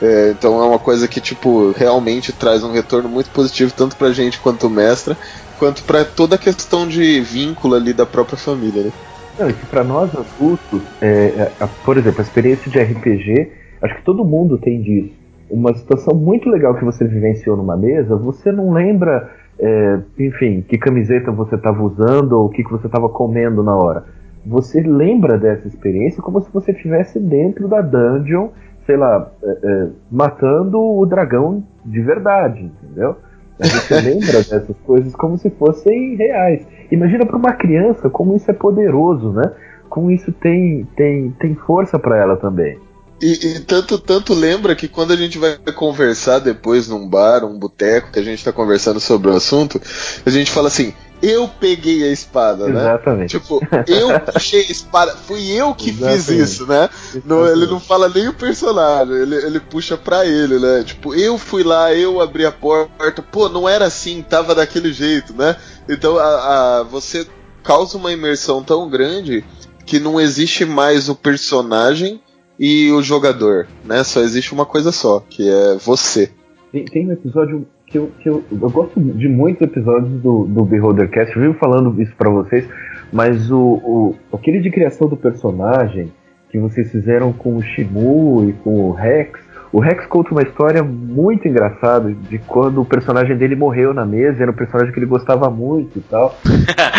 É, então é uma coisa que, tipo, realmente traz um retorno muito positivo tanto pra gente quanto mestra, quanto para toda a questão de vínculo ali da própria família, né? Não, e que pra nós adultos, é, é, a, por exemplo, a experiência de RPG, acho que todo mundo tem disso. Uma situação muito legal que você vivenciou numa mesa, você não lembra, é, enfim, que camiseta você estava usando ou o que, que você estava comendo na hora. Você lembra dessa experiência como se você estivesse dentro da dungeon, sei lá, é, é, matando o dragão de verdade, entendeu? A gente lembra dessas coisas como se fossem reais. Imagina para uma criança como isso é poderoso, né? Como isso tem, tem, tem força para ela também. E, e, tanto, tanto lembra que quando a gente vai conversar depois num bar, um boteco, que a gente tá conversando sobre o assunto, a gente fala assim: eu peguei a espada, né? Exatamente. Tipo, eu puxei a espada, fui eu que Exatamente. fiz isso, né? Ele não fala nem o personagem, ele, ele puxa pra ele, né? Tipo, eu fui lá, eu abri a porta, pô, não era assim, tava daquele jeito, né? Então a, a você causa uma imersão tão grande que não existe mais o personagem e o jogador, né? Só existe uma coisa só, que é você. Tem, tem um episódio que eu, que eu, eu gosto de muitos episódios do, do Beholdercast, eu vivo falando isso para vocês, mas o, o, aquele de criação do personagem que vocês fizeram com o Shimu e com o Rex, o Rex conta uma história muito engraçada de quando o personagem dele morreu na mesa, era um personagem que ele gostava muito e tal.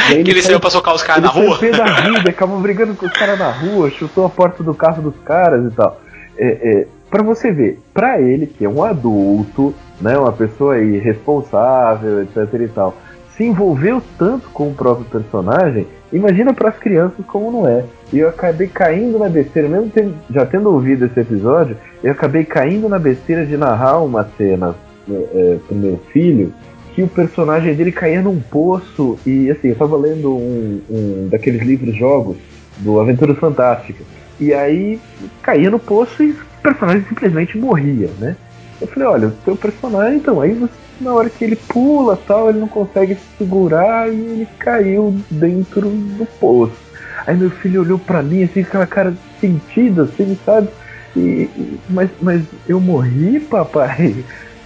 E que ele, ele saiu pra socar os caras na rua? Ele da vida, acabou brigando com os caras na rua, chutou a porta do carro dos caras e tal. É, é, para você ver, para ele, que é um adulto, né, uma pessoa aí responsável, etc e tal, se envolveu tanto com o próprio personagem, imagina para as crianças como não é. E eu acabei caindo na besteira, mesmo tendo, já tendo ouvido esse episódio, eu acabei caindo na besteira de narrar uma cena né, é, pro meu filho que o personagem dele caía num poço e assim, eu tava lendo um, um daqueles livros jogos do Aventuras Fantásticas. E aí caía no poço e o personagem simplesmente morria, né? Eu falei, olha, o teu personagem, então, aí você, na hora que ele pula tal, ele não consegue se segurar e ele caiu dentro do poço. Aí meu filho olhou para mim assim, com aquela cara sentida, assim, sabe? E, mas, mas eu morri, papai?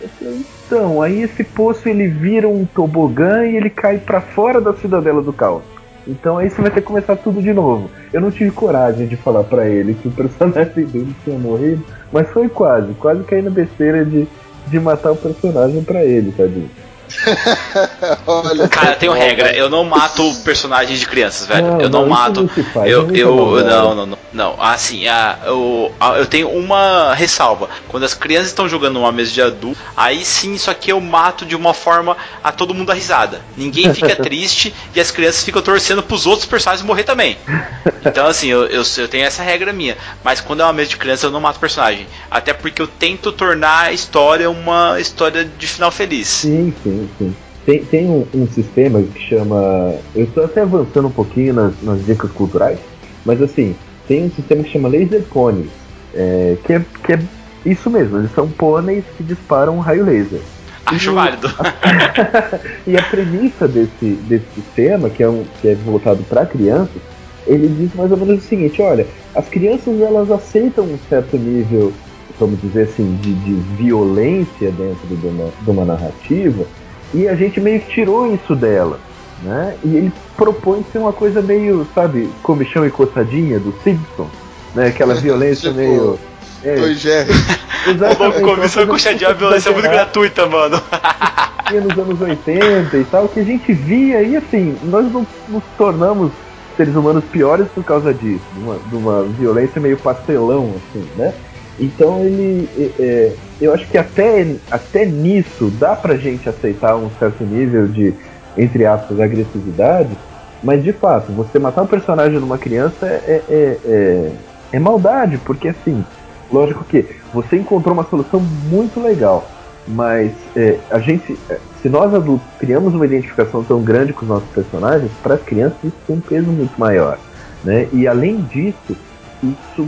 Eu falei, então, aí esse poço ele vira um tobogã e ele cai para fora da cidadela do caos. Então aí você vai ter que começar tudo de novo. Eu não tive coragem de falar para ele que o personagem dele tinha morrido, mas foi quase, quase caí na besteira de, de matar o personagem para ele, tadinho. Olha, cara, eu tenho regra, eu não mato personagens de crianças, velho. Não, eu não, não mato. Não faz, eu, eu, não, não, não, não. Assim, a, eu, a, eu tenho uma ressalva. Quando as crianças estão jogando numa mesa de adulto, aí sim, isso aqui eu mato de uma forma a todo mundo dar risada. Ninguém fica triste e as crianças ficam torcendo pros outros personagens morrer também. Então, assim, eu, eu, eu tenho essa regra minha. Mas quando é uma mesa de criança, eu não mato personagem. Até porque eu tento tornar a história uma história de final feliz. Sim, sim, sim. Tem, tem um, um, sistema que chama. Eu estou até avançando um pouquinho nas, nas, dicas culturais, mas assim, tem um sistema que chama Laser Pony, é, que, é, que é isso mesmo, eles são pôneis que disparam um raio laser. Acho e, válido. A, e a premissa desse, desse sistema, que é, um, que é voltado para crianças, ele diz mais ou menos o seguinte: olha, as crianças elas aceitam um certo nível, vamos dizer assim, de, de violência dentro de uma, de uma narrativa e a gente meio que tirou isso dela. Né? E ele propõe ser uma coisa meio, sabe, comichão e coçadinha do Simpson, né? Aquela violência tipo, meio. É, Jerry. Exatamente. Comissão e coxadinha, a violência é muito gratuita, mano. nos anos 80 e tal, que a gente via e assim, nós não nos tornamos seres humanos piores por causa disso, de uma, de uma violência meio pastelão, assim, né? Então ele. É, eu acho que até, até nisso dá pra gente aceitar um certo nível de, entre aspas, agressividade, mas de fato, você matar um personagem numa criança é, é, é, é maldade, porque assim, lógico que você encontrou uma solução muito legal, mas é, a gente, se nós adultos criamos uma identificação tão grande com os nossos personagens, para as crianças isso tem um peso muito maior. Né? E além disso, isso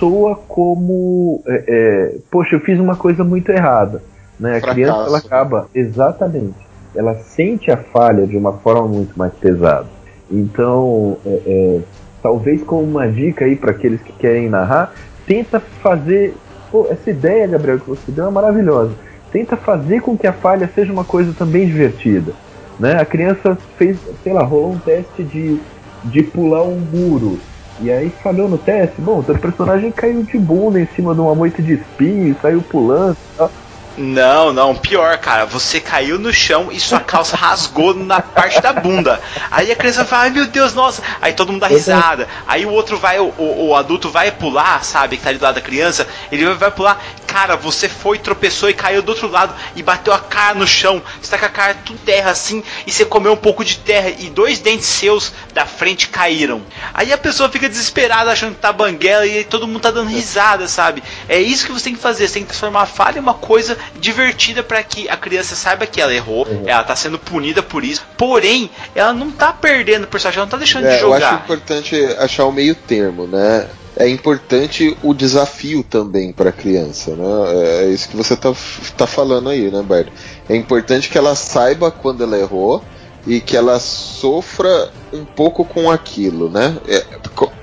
soa como é, é, poxa, eu fiz uma coisa muito errada. Né? A Fracasso. criança ela acaba exatamente, ela sente a falha de uma forma muito mais pesada. Então, é, é talvez como uma dica aí para aqueles que querem narrar, tenta fazer pô, essa ideia, Gabriel, que você deu é maravilhosa. Tenta fazer com que a falha seja uma coisa também divertida. Né? A criança fez, sei lá, rolou um teste de, de pular um muro. E aí falhou no teste, bom, seu personagem caiu de bunda em cima de uma moita de espinho, saiu pulando e tal. Não, não, pior, cara. Você caiu no chão e sua calça rasgou na parte da bunda. Aí a criança fala, ai meu Deus, nossa. Aí todo mundo dá risada. Aí o outro vai, o, o, o adulto vai pular, sabe, que tá ali do lado da criança. Ele vai, vai pular. Cara, você foi, tropeçou e caiu do outro lado e bateu a cara no chão. Você tá com a cara tudo terra assim e você comeu um pouco de terra e dois dentes seus da frente caíram. Aí a pessoa fica desesperada achando que tá banguela e todo mundo tá dando risada, sabe? É isso que você tem que fazer. Você tem que transformar a falha em uma coisa divertida para que a criança saiba que ela errou, uhum. ela tá sendo punida por isso. Porém, ela não tá perdendo o personagem, ela não tá deixando é, de jogar. Eu acho importante achar o meio termo, né? É importante o desafio também para a criança, né? É isso que você tá, tá falando aí, né, Bert? É importante que ela saiba quando ela errou e que ela sofra um pouco com aquilo, né? É,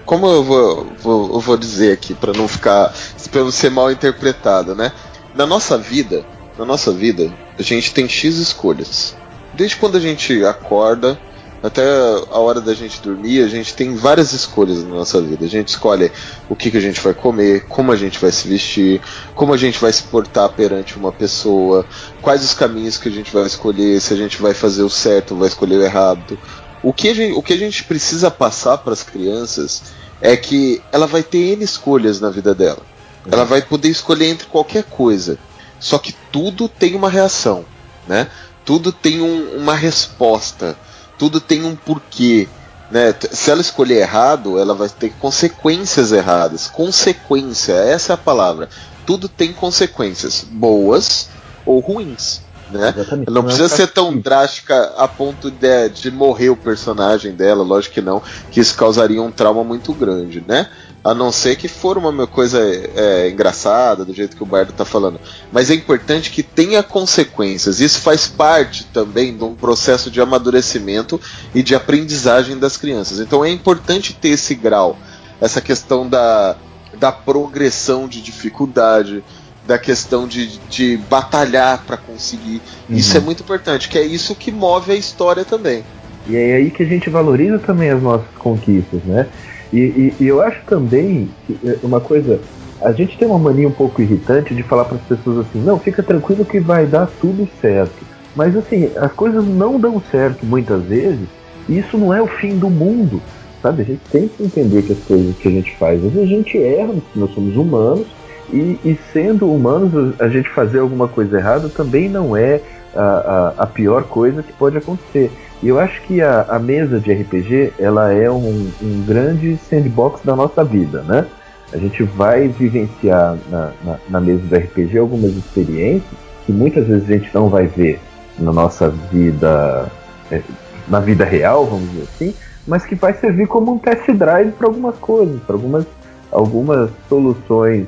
como eu vou, vou, eu vou dizer aqui para não ficar, para não ser mal interpretado, né? na nossa vida, na nossa vida, a gente tem X escolhas. Desde quando a gente acorda até a hora da gente dormir, a gente tem várias escolhas na nossa vida. A gente escolhe o que, que a gente vai comer, como a gente vai se vestir, como a gente vai se portar perante uma pessoa, quais os caminhos que a gente vai escolher, se a gente vai fazer o certo ou vai escolher o errado. O que a gente, o que a gente precisa passar para as crianças é que ela vai ter N escolhas na vida dela. Ela vai poder escolher entre qualquer coisa. Só que tudo tem uma reação, né? Tudo tem um, uma resposta. Tudo tem um porquê. Né? Se ela escolher errado, ela vai ter consequências erradas. Consequência, essa é a palavra. Tudo tem consequências, boas ou ruins. Né? Exatamente. Não é precisa ser tão drástica a ponto de, de morrer o personagem dela, lógico que não, que isso causaria um trauma muito grande, né? A não ser que for uma coisa é, engraçada, do jeito que o Bardo tá falando. Mas é importante que tenha consequências. Isso faz parte também de um processo de amadurecimento e de aprendizagem das crianças. Então é importante ter esse grau, essa questão da, da progressão de dificuldade, da questão de, de batalhar para conseguir. Isso Uhum. é muito importante, que é isso que move a história também. E é aí que a gente valoriza também as nossas conquistas, né? E, e- e eu acho também é, uma coisa. A gente tem uma mania um pouco irritante de falar para as pessoas assim: não, fica tranquilo que vai dar tudo certo. Mas assim, as coisas não dão certo muitas vezes, e isso não é o fim do mundo, sabe? A gente tem que entender que as coisas que a gente faz, às vezes a gente erra, nós somos humanos, e, e sendo humanos, a gente fazer alguma coisa errada também não é a, a, a pior coisa que pode acontecer. E eu acho que a, a mesa de RPG ela é um, um grande sandbox da nossa vida, né? A gente vai vivenciar na, na, na mesa do RPG algumas experiências que muitas vezes a gente não vai ver na nossa vida, eh, na vida real, vamos dizer assim, mas que vai servir como um test drive para algumas coisas, para algumas, algumas soluções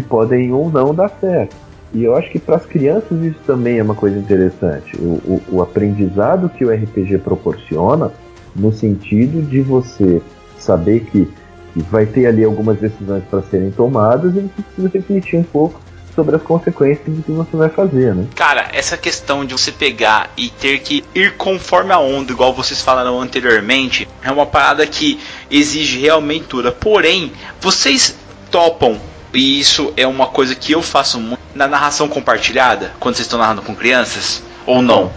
que podem ou não dar certo. E eu acho que para as crianças isso também é uma coisa interessante. O, o, o aprendizado que o RPG proporciona, no sentido de você saber que, que vai ter ali algumas decisões para serem tomadas e você precisa refletir um pouco sobre as consequências do que você vai fazer, né? Cara, essa questão de você pegar e ter que ir conforme a onda, igual vocês falaram anteriormente, é uma parada que exige realmente tudo. Porém, vocês topam, e isso é uma coisa que eu faço muito na narração compartilhada, quando vocês estão narrando com crianças, ou não?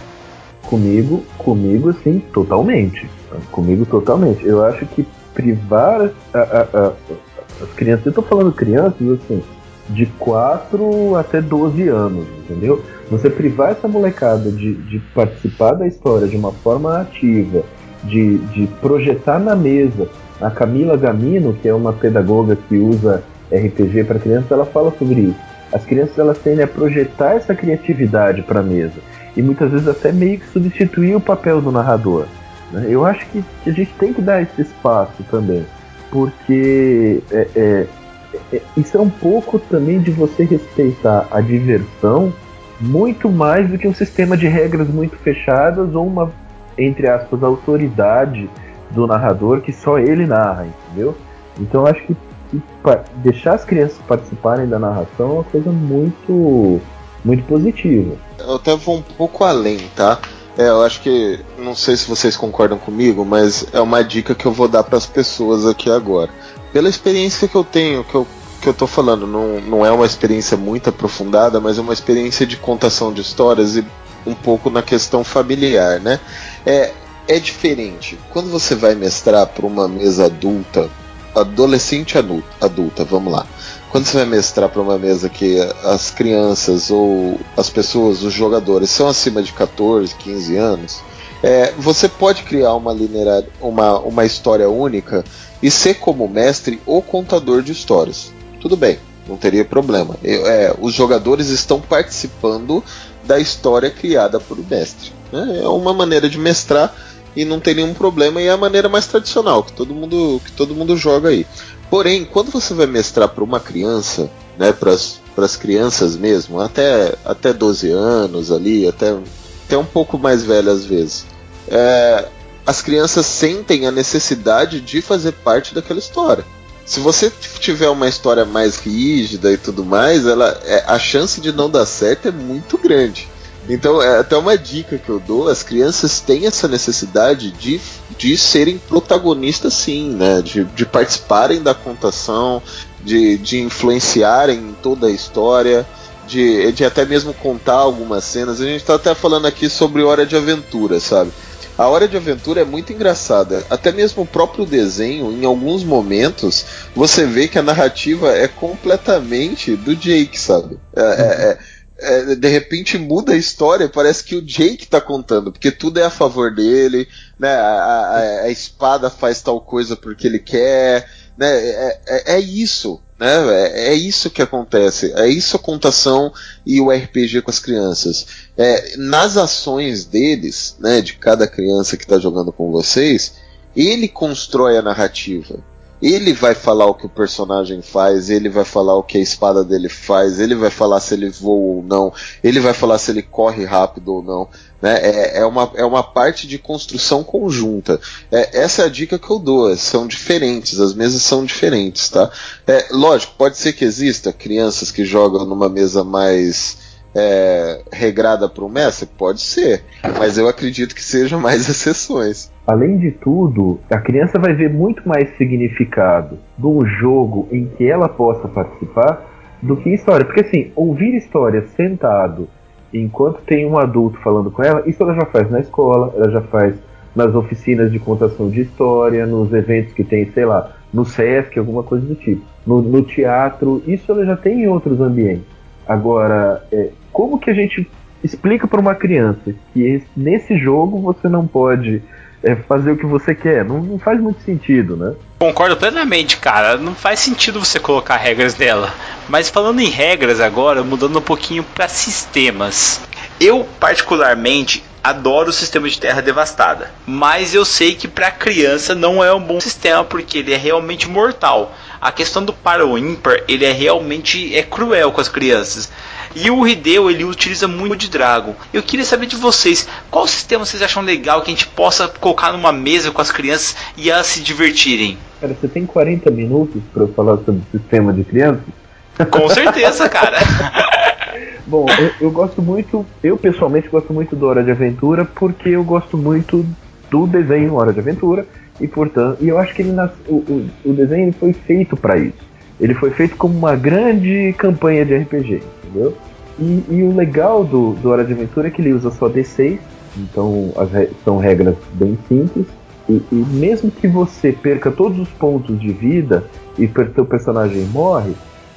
Comigo, comigo assim, totalmente. Comigo totalmente. Eu acho que privar a- a- a- as crianças, eu tô falando crianças assim, de 4 até 12 anos, entendeu? Você privar essa molecada de, de participar da história de uma forma ativa, de, de projetar na mesa. A Camila Gamino, que é uma pedagoga que usa RPG para crianças, ela fala sobre isso. As crianças elas tendem a projetar essa criatividade para a mesa e muitas vezes até meio que substituir o papel do narrador. né? Eu acho que, a gente tem que dar esse espaço também, porque é, é, é, isso é um pouco também de você respeitar a diversão muito mais do que um sistema de regras muito fechadas ou uma, entre aspas, autoridade do narrador que só ele narra, entendeu? Então acho que, deixar as crianças participarem da narração é uma coisa muito, muito positiva. Eu até vou um pouco além, tá? É, eu acho que. Não sei se vocês concordam comigo, mas é uma dica que eu vou dar para as pessoas aqui agora. Pela experiência que eu tenho, que eu, que eu tô falando, não, não é uma experiência muito aprofundada, mas é uma experiência de contação de histórias e um pouco na questão familiar, né? É, é diferente. Quando você vai mestrar para uma mesa adulta, adolescente adulta, adulta, vamos lá. Quando você vai mestrar para uma mesa que as crianças ou as pessoas, os jogadores, são acima de 14, 15 anos, é, você pode criar uma, linear, uma, uma história única e ser como mestre ou contador de histórias. Tudo bem, não teria problema. Eu- é, os jogadores estão participando da história criada por mestre. né? É uma maneira de mestrar e não tem nenhum problema e é a maneira mais tradicional que todo mundo que todo mundo joga aí. Porém, quando você vai mestrar para uma criança, né, para as crianças mesmo, até até 12 anos ali, até até um pouco mais velho às vezes, é, as crianças sentem a necessidade de fazer parte daquela história. Se você tiver uma história mais rígida e tudo mais, ela, é, a chance de não dar certo é muito grande. Então, é até uma dica que eu dou: as crianças têm essa necessidade de, de serem protagonistas, sim, né? De, de participarem da contação, de, de influenciarem em toda a história, de, de até mesmo contar algumas cenas. A gente está até falando aqui sobre Hora de Aventura, sabe? A Hora de Aventura é muito engraçada. Até mesmo o próprio desenho, em alguns momentos, você vê que a narrativa é completamente do Jake, sabe? É, é- é- de repente muda a história, parece que o Jake tá contando, porque tudo é a favor dele, né? A, a- a espada faz tal coisa porque ele quer, né? É, é- é isso. Né? É, é isso que acontece. É isso a contação e o RPG com as crianças. É, nas ações deles, né, de cada criança que está jogando com vocês, ele constrói a narrativa. Ele vai falar o que o personagem faz, ele vai falar o que a espada dele faz, ele vai falar se ele voa ou não, ele vai falar se ele corre rápido ou não. Né? É, é, uma, é uma parte de construção conjunta. É, essa é a dica que eu dou. São diferentes, as mesas são diferentes, tá? É, lógico, pode ser que exista crianças que jogam numa mesa mais é, regrada para o mestre? Pode ser, mas eu acredito que sejam mais exceções. Além de tudo, a criança vai ver muito mais significado num jogo em que ela possa participar do que história. Porque assim, ouvir história sentado enquanto tem um adulto falando com ela, isso ela já faz na escola, ela já faz nas oficinas de contação de história, nos eventos que tem, sei lá, no SESC, alguma coisa do tipo. No, no teatro, isso ela já tem em outros ambientes. Agora, é, como que a gente explica para uma criança que nesse jogo você não pode é, fazer o que você quer? Não, não, faz muito sentido, né? Concordo plenamente, cara. Não faz sentido você colocar regras nela. Mas falando em regras agora, mudando um pouquinho para sistemas. Eu, particularmente, adoro o sistema de terra devastada, mas eu sei que para criança não é um bom sistema porque ele é realmente mortal. A questão do para o ímpar, ele é realmente é cruel com as crianças. E o Hideo ele utiliza muito de Dragon. Eu queria saber de vocês, qual sistema vocês acham legal que a gente possa colocar numa mesa com as crianças e elas se divertirem? Cara, você tem 40 minutos para falar sobre o sistema de crianças? Com certeza, cara. Bom, eu, eu, gosto muito, eu pessoalmente gosto muito do Hora de Aventura porque eu gosto muito do desenho Hora de Aventura e portanto, e eu acho que ele nas, o, o, o desenho foi feito para isso. Ele foi feito como uma grande campanha de RPG, entendeu? E, e, o legal do, do Hora de Aventura é que ele usa só D6, então re são regras bem simples. E, e, mesmo que você perca todos os pontos de vida e seu personagem morre,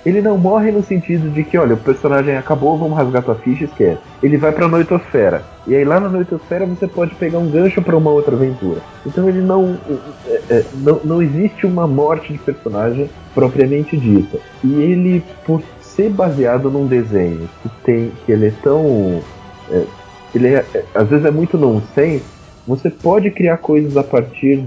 ele não morre no sentido de que, olha, o personagem acabou, vamos rasgar tua ficha, esquece. Ele vai pra Noitosfera. E aí lá na Noitosfera você pode pegar um gancho para uma outra aventura. Então ele não, é, é, não. Não existe uma morte de personagem propriamente dita. E ele, por ser baseado num desenho que tem. que ele é tão. É, ele é, é às vezes é muito nonsense você pode criar coisas a partir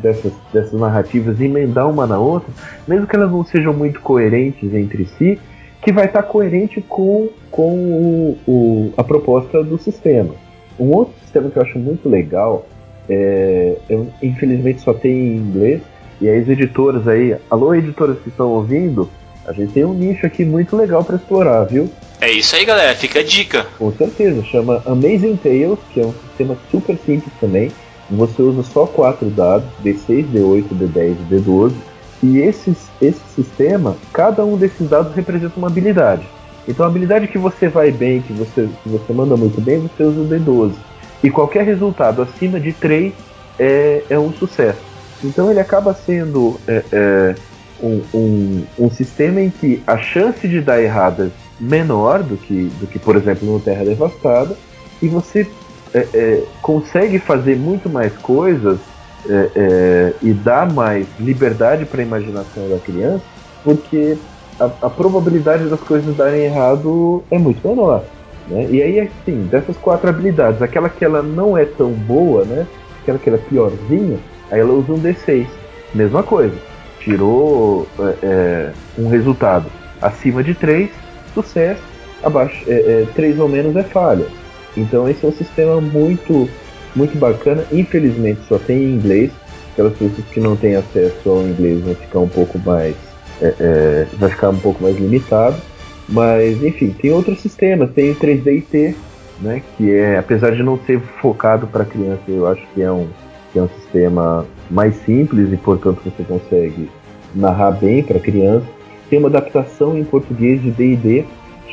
dessas, dessas narrativas e emendar uma na outra, mesmo que elas não sejam muito coerentes entre si, que vai estar coerente com, com o, o, a proposta do sistema. Um outro sistema que eu acho muito legal, é, eu, infelizmente só tem em inglês, e as editoras aí, alô editoras que estão ouvindo, a gente tem um nicho aqui muito legal para explorar, viu? É isso aí, galera. Fica a dica. Com certeza. Chama Amazing Tales, que é um sistema super simples também. Você usa só quatro dados, D6, D8, D10 e D12. E esses, esse sistema, cada um desses dados representa uma habilidade. Então a habilidade que você vai bem, que você, que você manda muito bem, você usa o D12. E qualquer resultado acima de 3 é, é um sucesso. Então ele acaba sendo é, é, um, um, um sistema em que a chance de dar errado menor do que, do que por exemplo, no Terra Devastada, e você é, é, consegue fazer muito mais coisas é, é e dar mais liberdade para a imaginação da criança, porque a, a, probabilidade das coisas darem errado é muito menor. Né? E aí, assim, dessas quatro habilidades, aquela que ela não é tão boa, né? aquela que ela é piorzinha, aí ela usa um D6. Mesma coisa. Tirou é, é, um resultado acima de 3, sucesso, abaixo, é, é, 3 ou menos é falha. Então esse é um sistema muito, muito bacana. Infelizmente só tem em inglês. Aquelas pessoas que não têm acesso ao inglês vão ficar um pouco mais. É, é, vai ficar um pouco mais limitado. Mas enfim, tem outros sistemas, tem o 3D né? Que é, apesar de não ser focado para criança, eu acho que é um, que é um sistema mais simples e portanto você consegue narrar bem para criança tem uma adaptação em português de D&D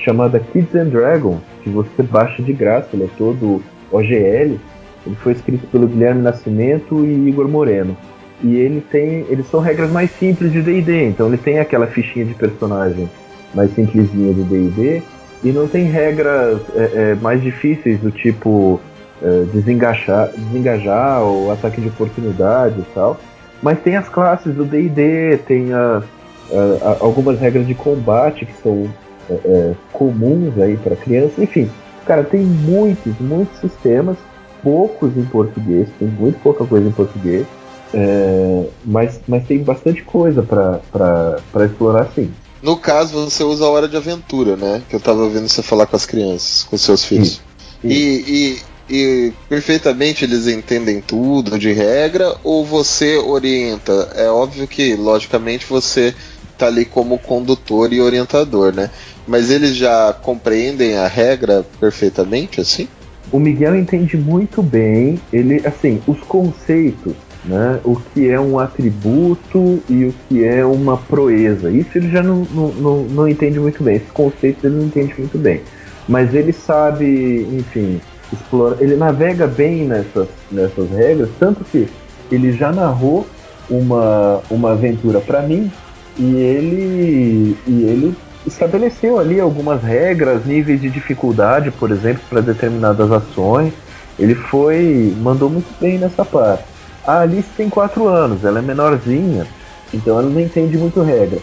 chamada Kids and Dragons, que você baixa de graça, ele é todo OGL. Ele foi escrito pelo Guilherme Nascimento e Igor Moreno. E ele tem, eles são regras mais simples de D&D, então ele tem aquela fichinha de personagem mais simplesinha de D&D e não tem regras é, é, mais difíceis do tipo é, desengajar, desengajar ou ataque de oportunidade e tal. Mas tem as classes do D&D, tem as uh, algumas regras de combate que são uh, comuns aí para criança. Enfim, cara, tem muitos, muitos sistemas, poucos em português, tem muito pouca coisa em português. É, mas, mas tem bastante coisa para explorar sim. No caso, você usa a hora de aventura, né? Que eu tava vendo você falar com as crianças, com seus filhos. E, e, e, perfeitamente eles entendem tudo de regra ou você orienta? É óbvio que, logicamente, você tá ali como condutor e orientador, né? Mas eles já compreendem a regra perfeitamente, assim? O Miguel entende muito bem, ele, assim, os conceitos né, o que é um atributo e o que é uma proeza. Isso ele já não, não, não, não entende muito bem, esses conceitos ele não entende muito bem. Mas ele sabe, enfim, explora, ele navega bem nessas, nessas regras, tanto que ele já narrou uma, uma aventura para mim e ele, e ele estabeleceu ali algumas regras, níveis de dificuldade, por exemplo, para determinadas ações. Ele foi mandou muito bem nessa parte. A Alice tem 4 anos, ela é menorzinha, então ela não entende muito regra.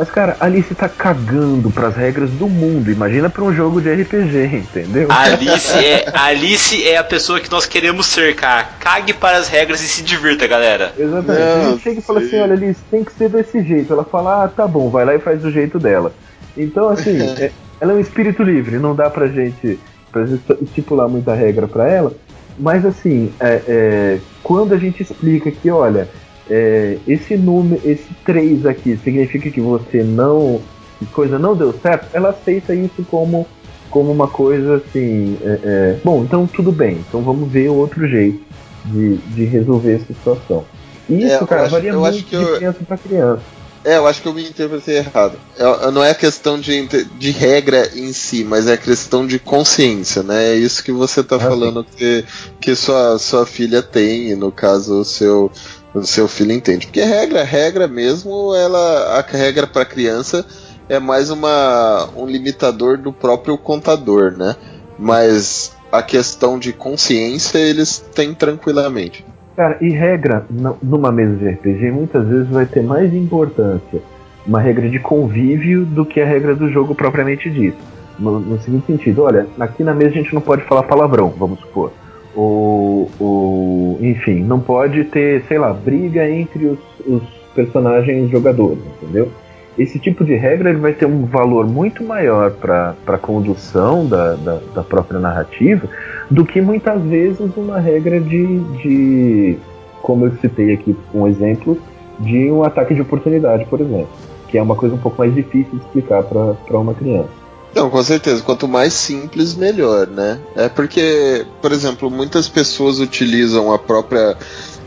Mas, cara, Alice tá cagando pras regras do mundo. Imagina pra um jogo de RPG, entendeu? Alice é, a Alice é a pessoa que nós queremos cercar. Cague para as regras e se divirta, galera. Exatamente. Não, a gente chega e fala assim: olha, Alice, tem que ser desse jeito. Ela fala: ah, tá bom, vai lá e faz do jeito dela. Então, assim, é, ela é um espírito livre, não dá pra gente, pra gente estipular muita regra pra ela. Mas assim, é, é, quando a gente explica que, olha, é, esse número, esse 3 aqui significa que você não. Que coisa não deu certo, ela aceita isso como, como uma coisa assim. É, é, bom, então tudo bem, então vamos ver outro jeito de, de resolver essa situação. Isso, é, cara, acho, varia muito de eu... criança para criança. É, eu acho que eu me interpretei errado. É, não é questão de, de regra em si, mas é questão de consciência, né? É isso que você está ah, falando que, que sua, sua filha tem, e no caso o seu, o seu filho entende. Porque regra, regra mesmo, ela a regra para criança é mais uma, um limitador do próprio contador, né? Mas a questão de consciência eles têm tranquilamente. Cara, e regra numa mesa de RPG muitas vezes vai ter mais importância uma regra de convívio do que a regra do jogo propriamente dito. No, no seguinte sentido, olha, aqui na mesa a gente não pode falar palavrão, vamos supor. Ou, ou enfim, não pode ter, sei lá, briga entre os, os personagens jogadores, entendeu? esse tipo de regra ele vai ter um valor muito maior para a condução da, da, da, própria narrativa do que muitas vezes uma regra de, de, como eu citei aqui um exemplo, de um ataque de oportunidade, por exemplo, que é uma coisa um pouco mais difícil de explicar para uma criança. Não, com certeza. Quanto mais simples, melhor, né? É porque, por exemplo, muitas pessoas utilizam a própria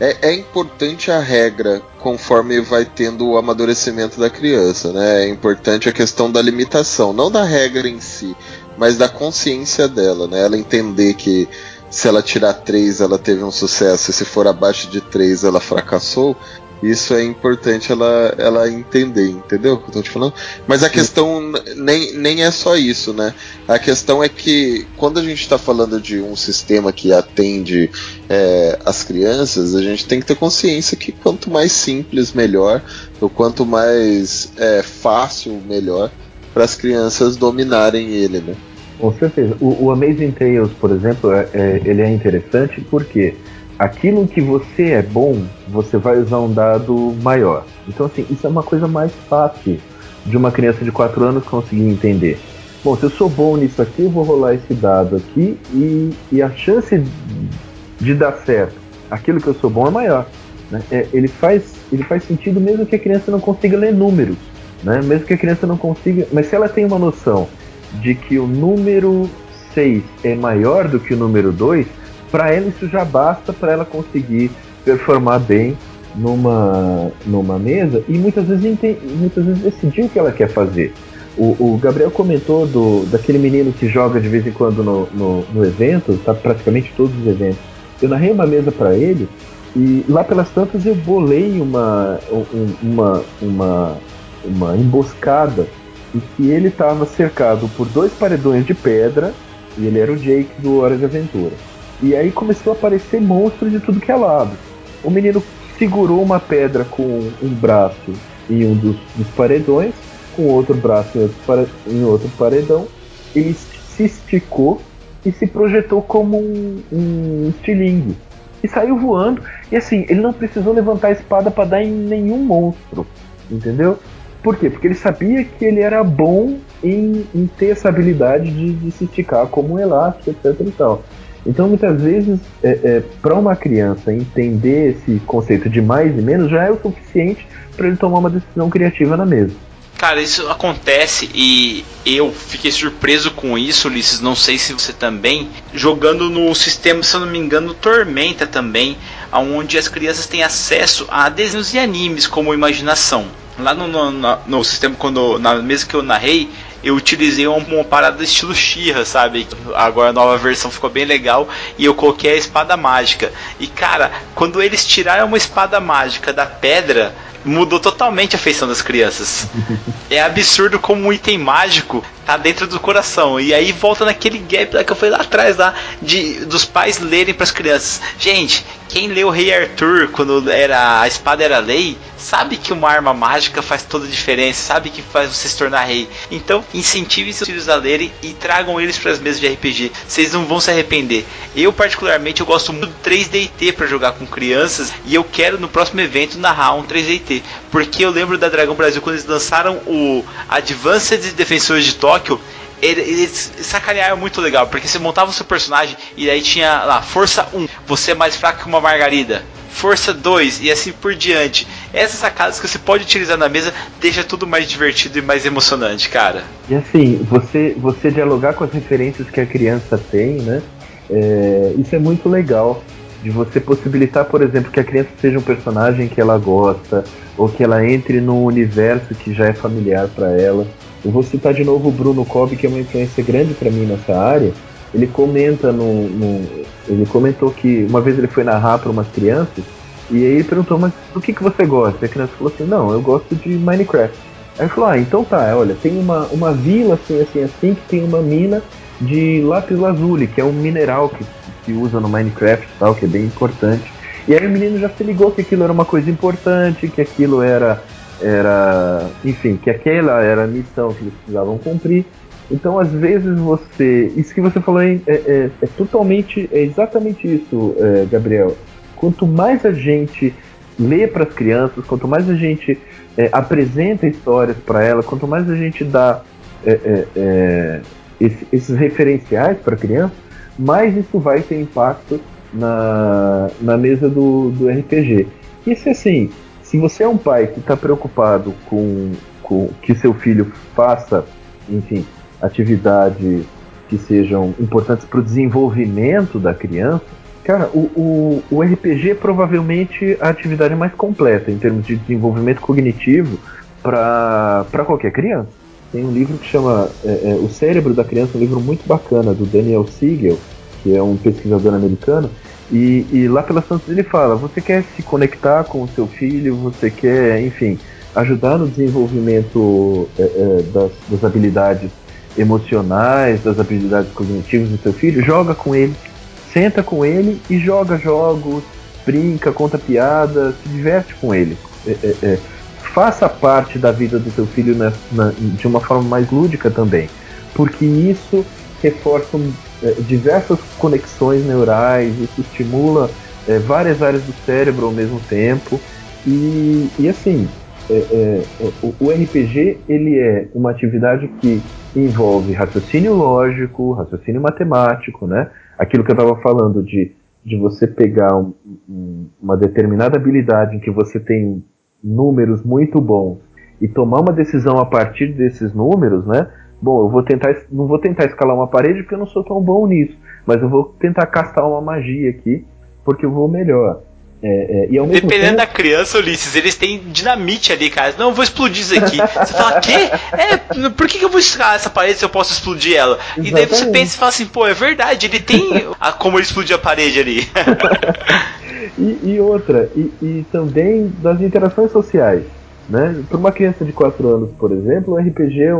é, é, importante a regra conforme vai tendo o amadurecimento da criança, né? É importante a questão da limitação, não da regra em si, mas da consciência dela, né? Ela entender que se ela tirar 3 ela teve um sucesso, e se for abaixo de 3 ela fracassou. Isso é importante ela, ela entender, entendeu o que eu tô te falando? Mas a Sim. questão nem, nem é só isso, né? A questão é que quando a gente está falando de um sistema que atende é, as crianças, a gente tem que ter consciência que quanto mais simples, melhor, ou quanto mais é, fácil, melhor, para as crianças dominarem ele, né? Com certeza. O, o Amazing Tales, por exemplo, é, é, ele é interessante porque aquilo que você é bom, você vai usar um dado maior. Então, assim, isso é uma coisa mais fácil de uma criança de 4 anos conseguir entender. Bom, se eu sou bom nisso aqui, eu vou rolar esse dado aqui e, e a chance de dar certo, aquilo que eu sou bom é maior. Né? É, ele, faz, ele faz sentido mesmo que a criança não consiga ler números, né? mesmo que a criança não consiga. Mas se ela tem uma noção de que o número 6 é maior do que o número 2, para ela isso já basta para ela conseguir performar bem numa, numa mesa e muitas vezes, muitas vezes decidir o que ela quer fazer. O, o, Gabriel comentou do, daquele menino que joga de vez em quando no, no, no evento, tá praticamente todos os eventos. Eu narrei uma mesa para ele e lá pelas tantas eu bolei uma, uma, uma, uma emboscada em que ele estava cercado por dois paredões de pedra e ele era o Jake do Hora de Aventura. E aí começou a aparecer monstros de tudo que é lado. O menino segurou uma pedra com um braço em um dos, dos paredões, com outro braço em outro, pare, em outro paredão, ele se esticou e se projetou como um, um estilingue. E saiu voando. E assim, ele não precisou levantar a espada para dar em nenhum monstro. Entendeu? Por quê? Porque ele sabia que ele era bom em, em ter essa habilidade de, de, se esticar como um elástico, etc. E tal. Então, muitas vezes, é, é, para uma criança entender esse conceito de mais e menos já é o suficiente para ele tomar uma decisão criativa na mesa. Cara, isso acontece e eu fiquei surpreso com isso, Ulisses. Não sei se você também. Jogando no sistema, se eu não me engano, Tormenta também, onde as crianças têm acesso a desenhos e animes como imaginação. Lá no, no, no sistema, quando na mesa que eu narrei, eu utilizei uma, uma parada estilo Shira, sabe? Agora a nova versão ficou bem legal e eu coloquei a espada mágica. E cara, quando eles tiraram uma espada mágica da pedra, mudou totalmente a feição das crianças. É absurdo como um item mágico tá dentro do coração. E aí volta naquele gap lá que eu falei lá atrás lá de dos pais lerem para as crianças. Gente, quem leu o Rei Arthur quando era a espada era lei, sabe que uma arma mágica faz toda a diferença, sabe que faz você se tornar rei. Então, incentive seus filhos a lerem e tragam eles para as mesas de RPG. Vocês não vão se arrepender. Eu particularmente eu gosto muito do 3DT para jogar com crianças e eu quero no próximo evento narrar um 3DT, porque eu lembro da Dragão Brasil quando eles lançaram o Advanced Defensores de Tóquio, eles sacanearam muito legal, porque você montava o seu personagem e aí tinha lá, força 1, você é mais fraco que uma margarida. Força 2 e assim por diante. Essas sacadas que você pode utilizar na mesa deixa tudo mais divertido e mais emocionante, cara. E assim, você, você dialogar com as referências que a criança tem, né? É, isso é muito legal. De você possibilitar, por exemplo, que a criança seja um personagem que ela gosta, ou que ela entre num universo que já é familiar para ela. Eu vou citar de novo o Bruno Cobb, que é uma influência grande para mim nessa área. Ele comenta no, no, Ele comentou que uma vez ele foi narrar para umas crianças e aí ele perguntou, mas do que, que você gosta? E a criança falou assim, não, eu gosto de Minecraft. Aí ele falou, ah, então tá, olha, tem uma, uma vila assim, assim, assim, que tem uma mina de lápis lazuli, que é um mineral que, que usa no Minecraft e tal, que é bem importante. E aí o menino já se ligou que aquilo era uma coisa importante, que aquilo era era, enfim, que aquela era a missão que eles precisavam cumprir. Então, às vezes você, isso que você falou é, é, é totalmente, é exatamente isso, é, Gabriel. Quanto mais a gente lê para as crianças, quanto mais a gente é, apresenta histórias para elas, quanto mais a gente dá é, é, esse, esses referenciais para a criança, mais isso vai ter impacto na, na mesa do, do RPG. Isso assim, se você é um pai que está preocupado com, com que seu filho faça, enfim, atividades que sejam importantes para o desenvolvimento da criança, cara, o, o, o RPG é provavelmente a atividade mais completa em termos de desenvolvimento cognitivo para qualquer criança. Tem um livro que chama é, é, O Cérebro da Criança, um livro muito bacana do Daniel Siegel, que é um pesquisador americano, e, e lá pelas tantas ele fala: você quer se conectar com o seu filho, você quer, enfim, ajudar no desenvolvimento é, é, das, das habilidades emocionais, das habilidades cognitivas do seu filho, joga com ele, senta com ele e joga jogos, brinca, conta piadas, se diverte com ele. É, é, é, faça parte da vida do seu filho na, na, de uma forma mais lúdica também, porque isso reforça é, diversas conexões neurais, isso estimula é, várias áreas do cérebro ao mesmo tempo. E, e assim, é, o, o, RPG ele é uma atividade que envolve raciocínio lógico, raciocínio matemático, né? Aquilo que eu estava falando de, de você pegar um, um, uma determinada habilidade em que você tem números muito bons e tomar uma decisão a partir desses números, né? bom, eu vou tentar, não vou tentar escalar uma parede porque eu não sou tão bom nisso, mas eu vou tentar castar uma magia aqui porque eu vou melhor. É, é, e ao mesmo Dependendo tempo... da criança, Ulisses, eles têm dinamite ali, cara. Não, eu vou explodir isso aqui. Você fala, quê? É, por que, que eu vou escalar essa parede se eu posso explodir ela? Exatamente. E daí você pensa e fala assim, pô, é verdade, ele tem a, como ele explodir a parede ali. e, e, outra, e, e também das interações sociais. Né? Para uma criança de 4 anos, por exemplo, o RPG,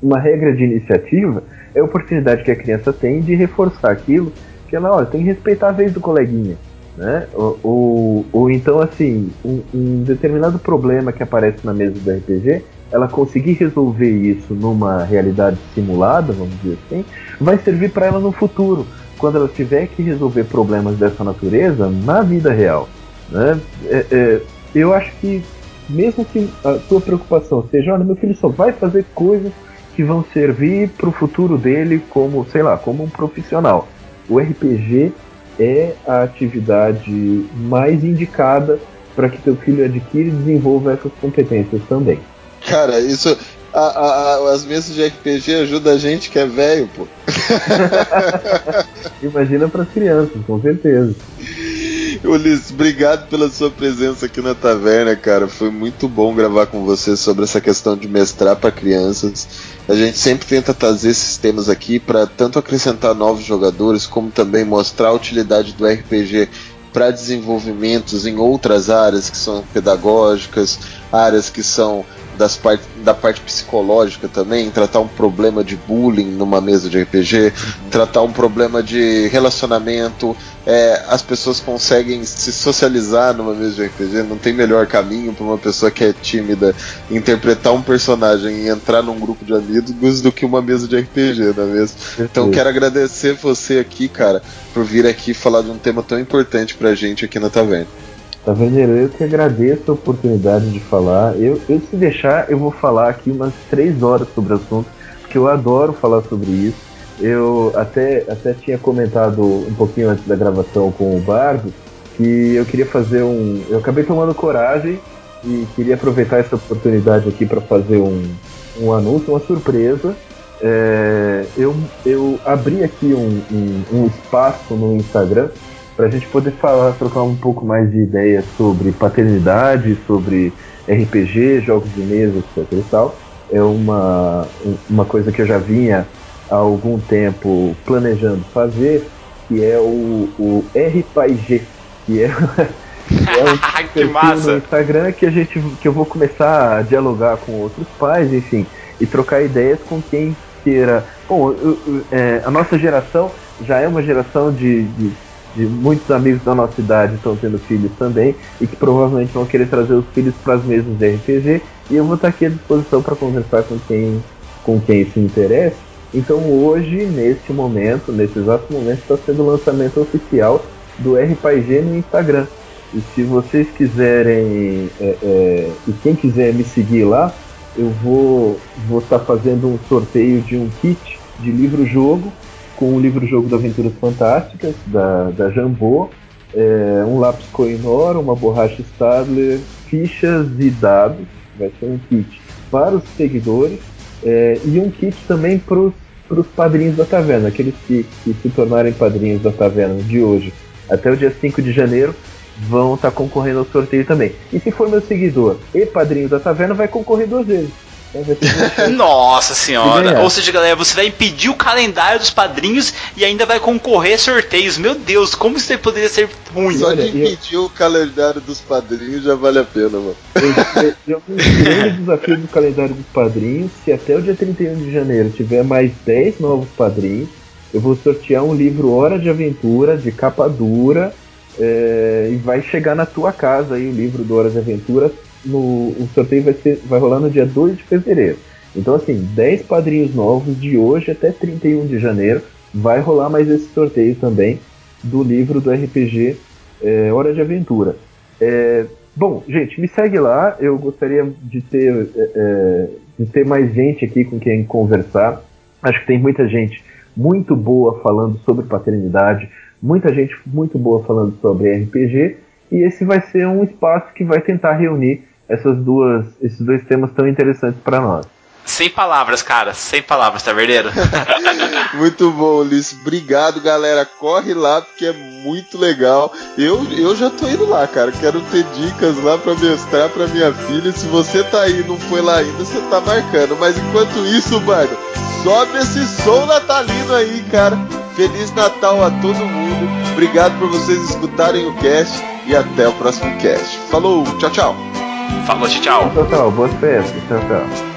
uma regra de iniciativa, é a oportunidade que a criança tem de reforçar aquilo que ela olha, tem que respeitar a vez do coleguinha. Né? Ou, ou, ou então, assim, um, um, determinado problema que aparece na mesa do RPG, ela conseguir resolver isso numa realidade simulada, vamos dizer assim, vai servir para ela no futuro, quando ela tiver que resolver problemas dessa natureza na vida real. Né? É, é, eu acho que, mesmo que a sua preocupação seja, olha, meu filho só vai fazer coisas que vão servir para o futuro dele como, sei lá, como um profissional. O RPG é a atividade mais indicada para que teu filho adquira e desenvolva essas competências também. Cara, isso. A, a, as mesas de RPG ajudam a gente que é velho, pô. Imagina para as crianças, com certeza. Ulisses, obrigado pela sua presença aqui na taverna, cara. Foi muito bom gravar com você sobre essa questão de mestrar para crianças. A gente sempre tenta trazer esses temas aqui para tanto acrescentar novos jogadores, como também mostrar a utilidade do RPG para desenvolvimentos em outras áreas que são pedagógicas, áreas que são das part da parte psicológica também, tratar um problema de bullying numa mesa de RPG, tratar um problema de relacionamento. É, as pessoas conseguem se socializar numa mesa de RPG, não tem melhor caminho para uma pessoa que é tímida interpretar um personagem e entrar num grupo de amigos do que uma mesa de RPG, não é mesmo? Então quero agradecer você aqui, cara, por vir aqui falar de um tema tão importante pra gente aqui na taverna. Taverneiro, eu que agradeço a oportunidade de falar. Eu, eu, se deixar, eu vou falar aqui umas três horas sobre o assunto, porque eu adoro falar sobre isso. Eu até, até tinha comentado um pouquinho antes da gravação com o Bardo que eu queria fazer um. Eu acabei tomando coragem e queria aproveitar essa oportunidade aqui para fazer um, um anúncio, uma surpresa. É, eu, eu abri aqui um, um, um espaço no Instagram para a gente poder falar, trocar um pouco mais de ideias sobre paternidade, sobre RPG, jogos de mesa, etc e tal. É uma, uma coisa que eu já vinha há algum tempo planejando fazer, que é o, o RPG, que é, que é um que massa. no Instagram que a gente que eu vou começar a dialogar com outros pais, enfim, e trocar ideias com quem queira. Bom, eu, eu, é, a nossa geração já é uma geração de, de de muitos amigos da nossa idade estão tendo filhos também e que provavelmente vão querer trazer os filhos para as mesas de RPG e eu vou estar aqui à disposição para conversar com quem com quem se interessa. Então hoje, neste momento, nesse exato momento, está sendo o lançamento oficial do RPG no Instagram. E se vocês quiserem, é, é, e quem quiser me seguir lá, eu vou vou estar fazendo um sorteio de um kit de livro-jogo com o livro-jogo da Aventuras Fantásticas, da, da Jambô, é, um lápis Coinor, uma borracha Stadler, fichas e dados, vai ser um kit para os seguidores, é, e um kit também para os padrinhos da taverna, aqueles que, que se tornarem padrinhos da taverna de hoje até o dia 5 de janeiro vão estar tá concorrendo ao sorteio também. E se for meu seguidor e padrinho da taverna, vai concorrer duas vezes. Nossa senhora. Ou seja, galera, você vai impedir o calendário dos padrinhos e ainda vai concorrer a sorteios. Meu Deus, como isso poderia ser ruim? Só de impedir eu... o calendário dos padrinhos já vale a pena, mano. Eu, eu o desafio do calendário dos padrinhos. Se até o dia 31 de janeiro tiver mais 10 novos padrinhos, eu vou sortear um livro Hora de Aventura, de capa dura. É, e vai chegar na tua casa aí o livro do Hora de Aventura no, o sorteio vai, ser, vai rolar no dia 2 de fevereiro. Então, assim, 10 padrinhos novos de hoje até 31 de janeiro. Vai rolar mais esse sorteio também do livro do RPG é, Hora de Aventura. É, bom, gente, me segue lá. Eu gostaria de ter, é, é, de ter mais gente aqui com quem conversar. Acho que tem muita gente muito boa falando sobre paternidade, muita gente muito boa falando sobre RPG. E esse vai ser um espaço que vai tentar reunir essas duas, esses dois temas tão interessantes para nós. Sem palavras, cara, sem palavras, tá verdadeiro? muito bom, Ulisses. Obrigado, galera. Corre lá porque é muito legal. Eu, eu já tô indo lá, cara. Quero ter dicas lá para mestrar para minha filha. Se você tá aí e não foi lá ainda, você tá marcando. Mas enquanto isso, mano, sobe esse som natalino aí, cara. Feliz Natal a todo mundo. Obrigado por vocês escutarem o cast e até o próximo cast. Falou, tchau, tchau. Falou, tchau. Tchau, tchau. Boas festas. Tchau, tchau.